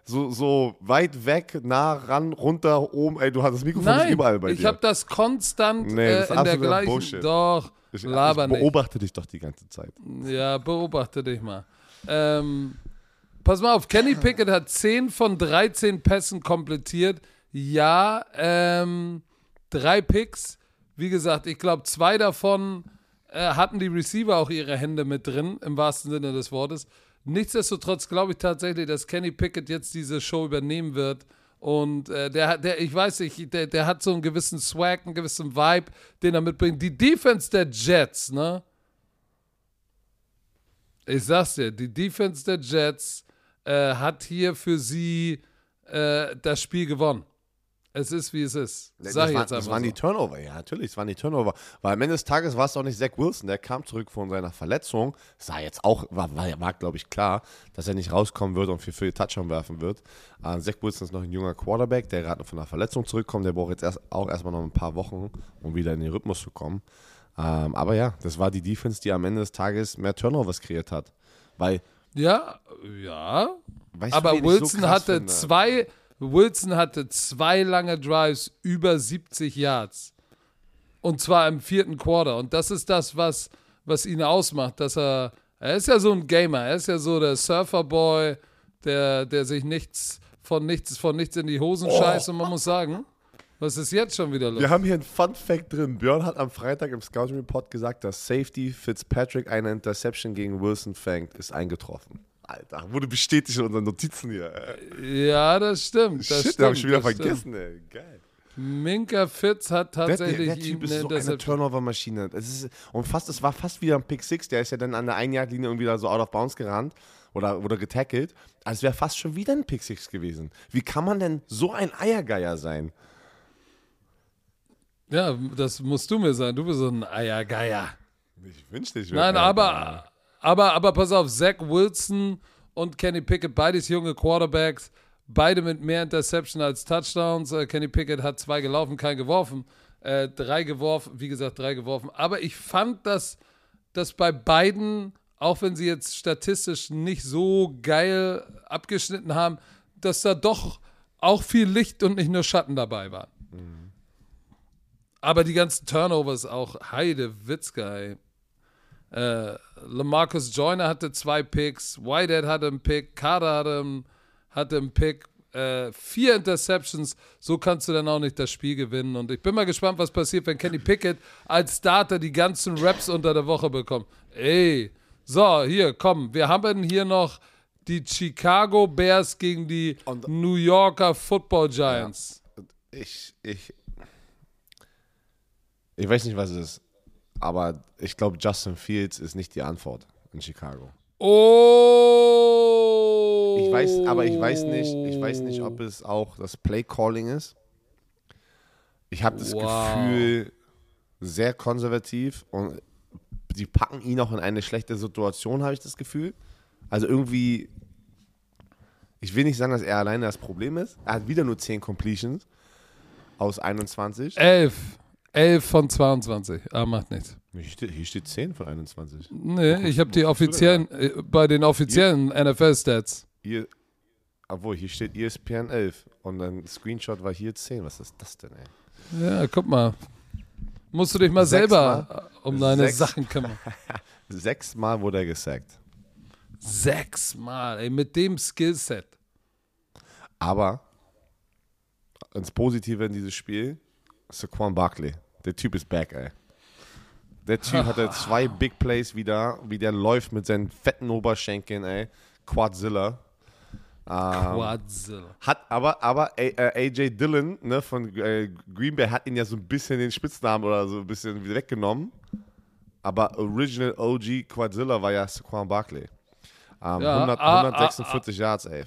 so, so weit weg, nah ran, runter, oben, ey, du hast das Mikrofon Nein, überall bei ich dir. habe das konstant Nee, äh, das ist in der gleichen. Bullshit. Doch, ich, ich nicht. beobachte dich doch die ganze Zeit. Ja, beobachte dich mal. Ähm, pass mal auf, Kenny Pickett hat 10 von 13 Pässen komplettiert. Ja, ähm, drei Picks. Wie gesagt, ich glaube, zwei davon äh, hatten die Receiver auch ihre Hände mit drin, im wahrsten Sinne des Wortes. Nichtsdestotrotz glaube ich tatsächlich, dass Kenny Pickett jetzt diese Show übernehmen wird. Und äh, der, der, ich weiß nicht, der, der hat so einen gewissen Swag, einen gewissen Vibe, den er mitbringt. Die Defense der Jets, ne? Ich sag's dir, die Defense der Jets äh, hat hier für sie äh, das Spiel gewonnen. Es ist, wie es ist. Sag das, war, jetzt das waren so. die Turnover, ja, natürlich, es waren die Turnover. Weil am Ende des Tages war es auch nicht Zach Wilson, der kam zurück von seiner Verletzung. Sah jetzt auch, war, war, war glaube ich, klar, dass er nicht rauskommen wird und für viel Touchdown werfen wird. Äh, Zach Wilson ist noch ein junger Quarterback, der gerade von einer Verletzung zurückkommt. Der braucht jetzt erst, auch erstmal noch ein paar Wochen, um wieder in den Rhythmus zu kommen. Ähm, aber ja, das war die Defense, die am Ende des Tages mehr Turnovers kreiert hat. Weil, Ja, ja. weißt du, Aber so Wilson krass hatte finde? zwei, Wilson hatte zwei lange Drives über 70 Yards. Und zwar im vierten Quarter. Und das ist das, was, was ihn ausmacht, dass er, er ist ja so ein Gamer, er ist ja so der Surferboy, der, der sich nichts von nichts von nichts in die Hosen scheißt. Und man muss sagen, was ist jetzt schon wieder los? Wir haben hier ein Fun Fact drin. Björn hat am Freitag im Scouting Report gesagt, dass Safety Fitzpatrick eine Interception gegen Wilson fängt, ist eingetroffen. Alter, wurde bestätigt in unseren Notizen hier. Ja, das stimmt. Das Shit, stimmt, den hab ich schon wieder stimmt. vergessen, ey. Geil. Minka Fitz hat Der, der, tatsächlich der ihm Typ ist eine so eine. Turnover-Maschine. Es Und fast, es war fast wieder ein Pick Six. Der ist ja dann an der Ein-Yard-Linie irgendwie da so out of bounds gerannt oder, oder getackelt. Also wäre fast schon wieder ein Pick Six gewesen. Wie kann man denn so ein Eiergeier sein? Ja, das musst du mir sagen. Du bist so ein Eiergeier. Ich wünschte, ich Nein, aber, aber, aber pass auf, Zach Wilson und Kenny Pickett, beides junge Quarterbacks, beide mit mehr Interception als Touchdowns. Äh, Kenny Pickett hat zwei gelaufen, kein geworfen. Äh, drei geworfen, wie gesagt, drei geworfen. Aber ich fand, dass, dass bei beiden, auch wenn sie jetzt statistisch nicht so geil abgeschnitten haben, dass da doch auch viel Licht und nicht nur Schatten dabei waren. Aber die ganzen Turnovers auch, Heide, Witzka, ey. Äh, Lamarcus Joyner hatte zwei Picks, Whitehead hatte einen Pick, Carter hatte einen, hatte einen Pick, äh, vier Interceptions. So kannst du dann auch nicht das Spiel gewinnen. Und ich bin mal gespannt, was passiert, wenn Kenny Pickett als Starter die ganzen Raps unter der Woche bekommt. Ey, so, hier, komm, wir haben hier noch die Chicago Bears gegen die Und- New Yorker Football Giants. Ich, ich, ich weiß nicht, was es ist, aber ich glaube, Justin Fields ist nicht die Antwort in Chicago. Oh! Ich weiß, aber ich weiß nicht, ich weiß nicht, ob es auch das Play Calling ist. Ich habe das Wow. Gefühl, sehr konservativ und die packen ihn auch in eine schlechte Situation, habe ich das Gefühl. Also irgendwie, ich will nicht sagen, dass er alleine das Problem ist. Er hat wieder nur 10 Completions aus 21. 11. 11 von 22. Ah, macht nichts. Hier steht, hier steht 10 von 21. Nee, ich habe die offiziellen, äh, bei den offiziellen NFL-Stats. Obwohl, hier steht ESPN 11 und ein Screenshot war hier 10. Was ist das denn, ey? Ja, guck mal. Musst du dich mal Sechs selber äh, um deine Sechs. Sachen kümmern. Sechsmal wurde er gesackt. Sechsmal, ey, mit dem Skillset. Aber ins Positive in dieses Spiel, Saquon Barkley. Der Typ ist back, ey. Der Typ hatte zwei Big Plays wieder, wie der läuft mit seinen fetten Oberschenkeln, ey. Quadzilla. Ähm, Quadzilla. Hat aber, aber A- äh, AJ Dillon ne, von äh, Green Bay hat ihn ja so ein bisschen den Spitznamen oder so ein bisschen weggenommen. Aber Original OG Quadzilla war ja Saquon Barkley. Ähm, Ja, 100, ah, 146 Yards, ey.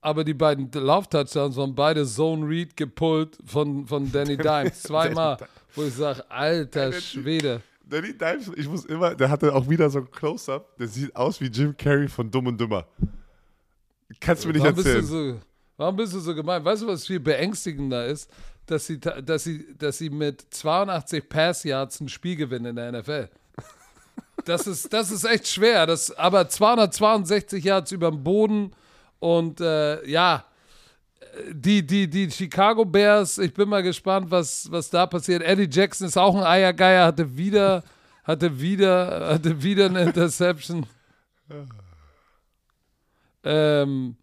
Aber die beiden Lauftouchdowns waren beide Zone Read gepullt von, von Danny Dimes. Zweimal, wo ich sage, alter Schwede. Danny Dimes, ich muss immer, der hatte auch wieder so ein Close-Up, der sieht aus wie Jim Carrey von Dumm und Dümmer. Kannst du mir nicht Warum bist, erzählen. so, warum bist du so gemein? Weißt du, was viel beängstigender ist? Dass sie, dass sie, dass sie mit 82 Pass Yards ein Spiel gewinnen in der NFL. Das ist, das ist echt schwer. Das, aber 262 Yards über dem Boden und äh, ja, die, die, die Chicago Bears, ich bin mal gespannt, was, was da passiert. Eddie Jackson ist auch ein Eiergeier, hatte wieder, hatte wieder, hatte wieder eine Interception. Ähm,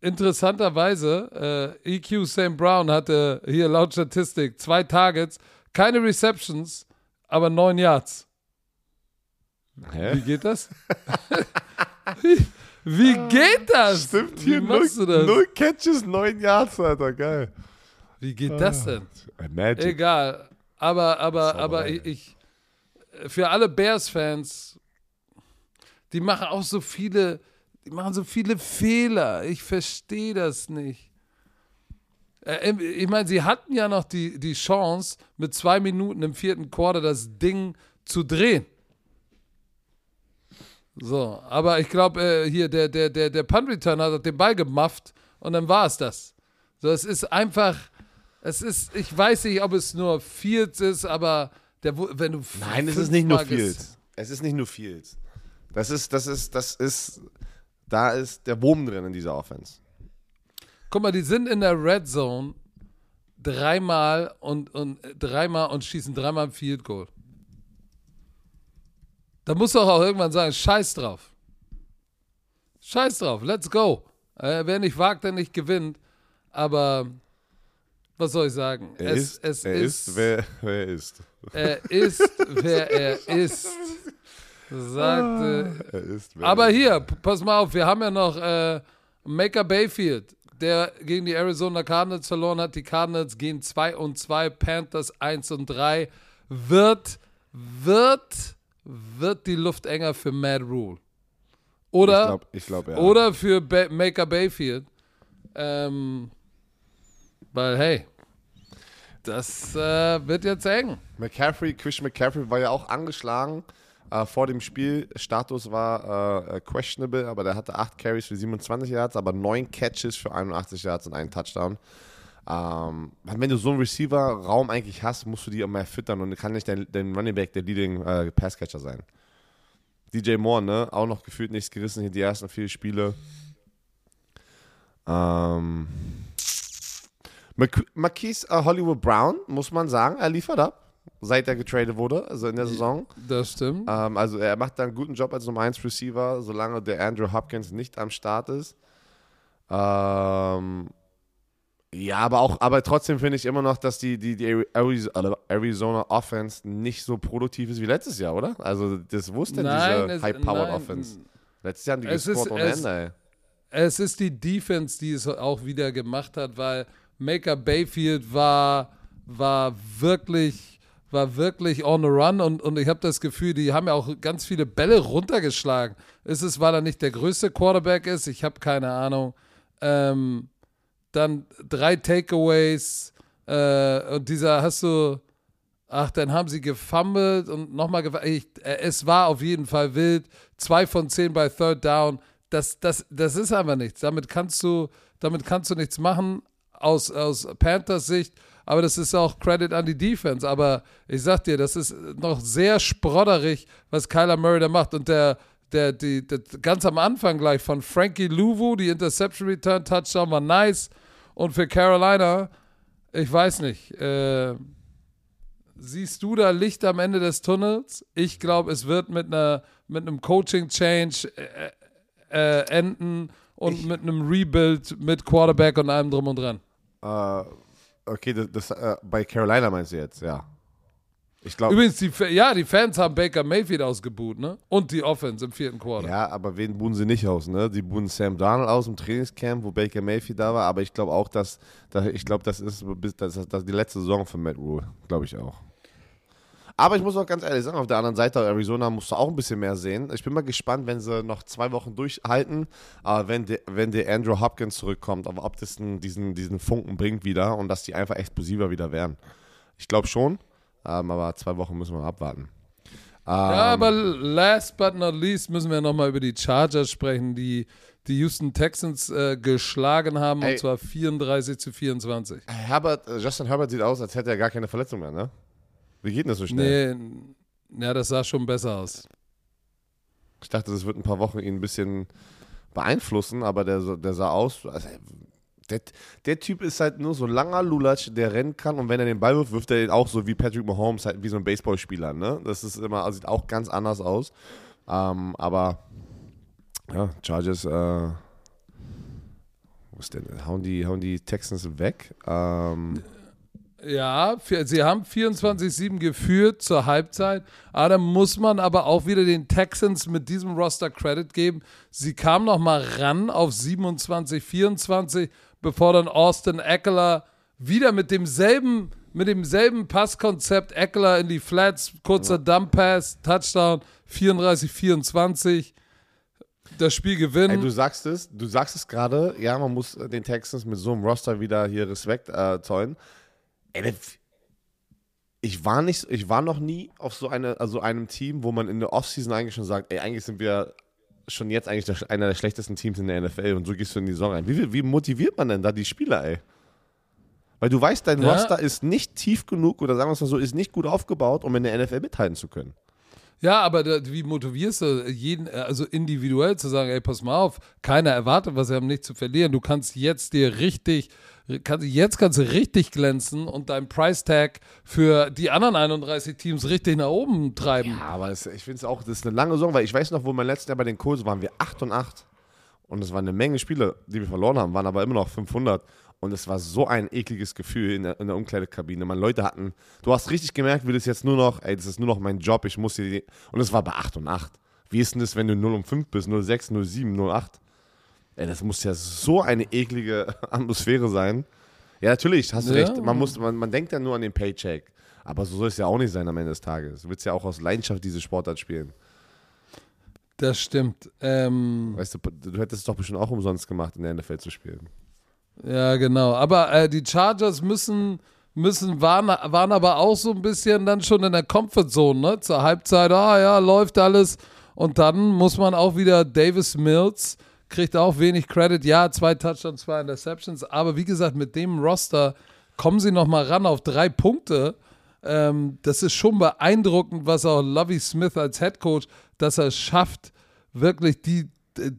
interessanterweise, äh, EQ St. Brown hatte hier laut Statistik zwei Targets, keine Receptions, aber neun Yards. Wie Hä? geht das? wie, wie geht das? Stimmt wie hier, null, machst du das? null Catches, neun Yards, Alter, geil. Wie geht das denn? Magic. Egal. Aber, aber, aber ich, ich, für alle Bears-Fans, die machen auch so viele, die machen so viele Fehler. Ich verstehe das nicht. Äh, Ich meine, sie hatten ja noch die, die Chance, mit zwei Minuten im vierten Quarter das Ding zu drehen. So, aber ich glaube, äh, hier, der, der, der, der Punt-Returner hat den Ball gemufft und dann war es das. So, es ist einfach, es ist, ich weiß nicht, ob es nur Fields ist, aber der, wenn du Nein, es ist nicht nur Fields. Es ist nicht nur Fields. Das ist, das ist, das ist, da ist der Wurm drin in dieser Offense. Guck mal, die sind in der Red Zone dreimal und, und dreimal und schießen dreimal ein Field Goal. Da musst du auch irgendwann sagen, scheiß drauf. Scheiß drauf, let's go. Äh, wer nicht wagt, der nicht gewinnt. Aber was soll ich sagen? Er es, ist, es er ist, wer, wer er ist. er ist, wer er ist. Sagte. Er ist, wer Aber er ist. hier, pass mal auf, wir haben ja noch äh, Maker Bayfield, der gegen die Arizona Cardinals verloren hat. Die Cardinals gehen 2 und 2, Panthers 1 und 3. Wird, wird, wird die Luft enger für Mad Rule. Oder, Ich glaube, ich glaub, ja. oder für ba Maker Bayfield. Ähm, weil, hey, das äh, wird jetzt eng. McCaffrey, Christian McCaffrey war ja auch angeschlagen äh, vor dem Spiel. Status war äh, äh, questionable, aber der hatte 8 Carries für 27 Yards, aber 9 Catches für 81 Yards und einen Touchdown. Ähm, wenn du so einen Receiver-Raum eigentlich hast, musst du die immer füttern und kann nicht dein, dein Running Back der Leading äh, Passcatcher sein. DJ Moore, ne? Auch noch gefühlt nichts gerissen hier die ersten vier Spiele. Ähm, Marquise äh, Hollywood Brown, muss man sagen, er liefert ab, seit er getradet wurde, also in der Saison. Das stimmt. Ähm, also er macht da einen guten Job als Nummer 1 Receiver, solange der Andrew Hopkins nicht am Start ist. Ähm, ja, aber auch, aber trotzdem finde ich immer noch, dass die, die, die Arizona Arizona Offense nicht so produktiv ist wie letztes Jahr, oder? Also das wusste Nein, diese es- High-Powered. Offense. Letztes Jahr haben die Es gescored ohne Ende, ey. Es ist die Defense, die es auch wieder gemacht hat, weil Maker Bayfield war, war wirklich, war wirklich on the run und, und ich habe das Gefühl, die haben ja auch ganz viele Bälle runtergeschlagen. Ist es, weil er nicht der größte Quarterback ist? Ich habe keine Ahnung. Ähm, dann drei Takeaways äh, und dieser, hast du, Ach, dann haben sie gefummelt und nochmal gefummelt. Äh, es war auf jeden Fall wild. Zwei von zehn bei Third Down. Das, das, das ist einfach nichts. Damit kannst du, damit kannst du nichts machen aus, aus Panthers Sicht. Aber das ist auch Credit an die Defense. Aber ich sag dir, das ist noch sehr sprodderig, was Kyler Murray da macht. Und der, der, die, der, ganz am Anfang gleich von Frankie Louvu, die Interception Return Touchdown war nice. Und für Carolina, ich weiß nicht, äh, siehst du da Licht am Ende des Tunnels? Ich glaube, es wird mit, einer, mit einem Coaching-Change äh, äh, enden und ich, mit einem Rebuild mit Quarterback und allem drum und dran. Uh, okay, das, das uh, bei Carolina meinst du jetzt, ja. Ich glaube. Übrigens, die, ja, die Fans haben Baker Mayfield ausgebuht, ne? Und die Offense im vierten Quarter. Ja, aber wen buhen sie nicht aus, ne? Die buhen Sam Darnold aus im Trainingscamp, wo Baker Mayfield da war. Aber ich glaube auch, dass, dass ich glaube, das ist, das das ist die letzte Saison von Matt Rule, glaube ich auch. Aber ich muss auch ganz ehrlich sagen, auf der anderen Seite, Arizona musst du auch ein bisschen mehr sehen. Ich bin mal gespannt, wenn sie noch zwei Wochen durchhalten, äh, wenn, der, wenn der Andrew Hopkins zurückkommt, aber ob das diesen, diesen Funken bringt wieder und dass die einfach explosiver wieder werden. Ich glaube schon, ähm, aber zwei Wochen müssen wir abwarten. ja, aber last but not least müssen wir nochmal über die Chargers sprechen, die die Houston Texans äh, geschlagen haben, ey, und zwar 34 zu 24. Herbert, äh, Justin Herbert sieht aus, als hätte er gar keine Verletzung mehr, ne? Wie geht denn das so schnell? Nee, ja, das sah schon besser aus. Ich dachte, das wird ein paar Wochen ihn ein bisschen beeinflussen, aber der, der sah aus. Also, der, der Typ ist halt nur so ein langer Lulatsch, der rennen kann und wenn er den Ball wirft, wirft er den auch so wie Patrick Mahomes, halt wie so ein Baseballspieler. Ne? Das ist immer, also sieht auch ganz anders aus. Ähm, aber ja, Chargers, äh, wo ist denn? Hauen die, hauen die Texans weg? Ähm, ja, sie haben 24-7 geführt zur Halbzeit. Aber da muss man aber auch wieder den Texans mit diesem Roster Credit geben. Sie kamen noch mal ran auf 27-24, bevor dann Austin Eckler wieder mit demselben, mit demselben Passkonzept Eckler in die Flats, kurzer Dump Pass, Touchdown, 34-24 das Spiel gewinnen. Ey, du sagst es, du sagst es gerade, ja, man muss den Texans mit so einem Roster wieder hier Respekt äh, zollen. Ich war nicht, ich war noch nie auf so eine, also einem Team, wo man in der Offseason eigentlich schon sagt, ey, eigentlich sind wir schon jetzt eigentlich einer der schlechtesten Teams in der NFL und so gehst du in die Saison rein. Wie, wie motiviert man denn da die Spieler, ey? Weil du weißt, dein ja. Roster ist nicht tief genug oder sagen wir es mal so, ist nicht gut aufgebaut, um in der NFL mithalten zu können. Ja, aber da, wie motivierst du jeden, also individuell zu sagen, ey, pass mal auf, keiner erwartet was, wir haben nichts zu verlieren. Du kannst jetzt dir richtig jetzt kannst du richtig glänzen und dein Price Tag für die anderen 31 Teams richtig nach oben treiben. Ja, aber es, ich finde es auch, das ist eine lange Saison, weil ich weiß noch, wo mein letztes Jahr bei den Colts waren wir 8 und 8 und es waren eine Menge Spiele, die wir verloren haben, waren aber immer noch 500 und es war so ein ekliges Gefühl in der, in der Umkleidekabine. Man, Leute hatten, du hast richtig gemerkt, wie das jetzt nur noch, ey, das ist nur noch mein Job, ich muss hier, und es war bei 8 und 8. Wie ist denn das, wenn du 0 und 5 bist, 06, 07, 08? Ey, das muss ja so eine eklige Atmosphäre sein. Ja, natürlich, hast du ja. recht. Man, muss, man, man denkt ja nur an den Paycheck. Aber so soll es ja auch nicht sein am Ende des Tages. Du willst ja auch aus Leidenschaft diese Sportart spielen. Das stimmt. Ähm, weißt du, du hättest es doch bestimmt auch umsonst gemacht, in der NFL zu spielen. Ja, genau. Aber äh, die Chargers müssen, müssen waren, waren aber auch so ein bisschen dann schon in der Comfortzone, ne? Zur Halbzeit, ah ja, läuft alles. Und dann muss man auch wieder Davis Mills kriegt auch wenig Credit. Ja, zwei Touchdowns, zwei Interceptions. Aber wie gesagt, mit dem Roster kommen sie noch mal ran auf drei Punkte. Ähm, das ist schon beeindruckend, was auch Lovey Smith als Head Coach, dass er schafft, wirklich die,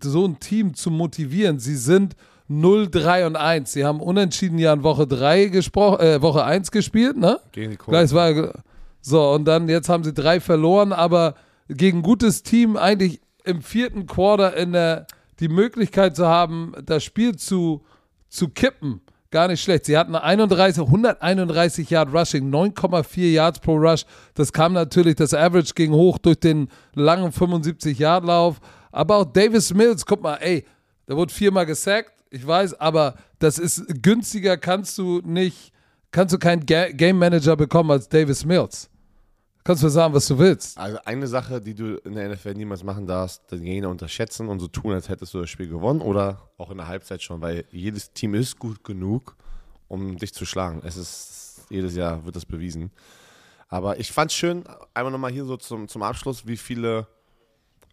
so ein Team zu motivieren. Sie sind 0, 3 und 1. Sie haben unentschieden ja in Woche 3 gesprochen, äh, Woche 1 gespielt, ne? Gegen die Gleich war, So, und dann jetzt haben sie drei verloren, aber gegen ein gutes Team eigentlich im vierten Quarter in der die Möglichkeit zu haben, das Spiel zu, zu kippen, gar nicht schlecht. Sie hatten 31, 131 Yard Rushing, 9,4 Yards pro Rush. Das kam natürlich, das Average ging hoch durch den langen 75 Yard Lauf. Aber auch Davis Mills, guck mal, ey, der wurde viermal gesackt, ich weiß, aber das ist günstiger, kannst du nicht, kannst du keinen Game Manager bekommen als Davis Mills. Kannst du sagen, was du willst. Also eine Sache, die du in der NFL niemals machen darfst, den Gegner unterschätzen und so tun, als hättest du das Spiel gewonnen oder auch in der Halbzeit schon, weil jedes Team ist gut genug, um dich zu schlagen. Es ist, jedes Jahr wird das bewiesen. Aber ich fand schön, einmal nochmal hier so zum, zum Abschluss, wie viele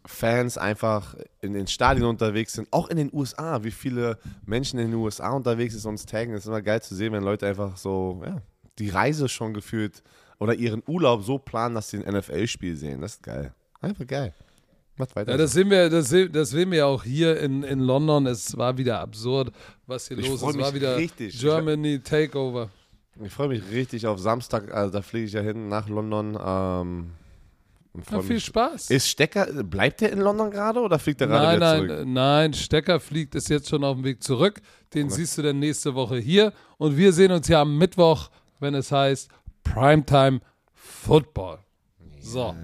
Fans einfach in den Stadien unterwegs sind, auch in den USA, wie viele Menschen in den USA unterwegs sind uns taggen. Es ist immer geil zu sehen, wenn Leute einfach so, ja, die Reise schon gefühlt oder ihren Urlaub so planen, dass sie ein NFL-Spiel sehen. Das ist geil. Einfach geil. Macht weiter. Ja, das sehen wir, das, sehen- das sehen wir ja auch hier in, in London. Es war wieder absurd, was hier Ich los ist. Es war wieder richtig. Germany Takeover. Ich freue mich richtig auf Samstag, also da fliege ich ja hin nach London. Ähm, Ja, viel mich. Spaß. Ist Stecker, bleibt der in London gerade oder fliegt er gerade Nein, wieder nein, zurück? äh, nein, Stecker fliegt, ist jetzt schon auf dem Weg zurück. Den siehst du dann nächste Woche hier. Und wir sehen uns ja am Mittwoch, wenn es heißt Primetime Football. So.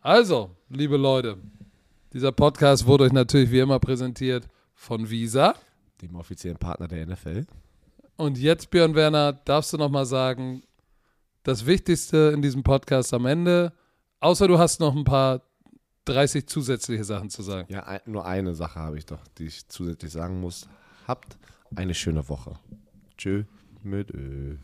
Also, liebe Leute, dieser Podcast wurde euch natürlich wie immer präsentiert von Visa. Dem offiziellen Partner der NFL. Und jetzt, Björn Werner, darfst du noch mal sagen, das Wichtigste in diesem Podcast am Ende, außer du hast noch ein paar 30 zusätzliche Sachen zu sagen. Ja, nur eine Sache habe ich doch, die ich zusätzlich sagen muss. Habt eine schöne Woche. Tschö mit Ö.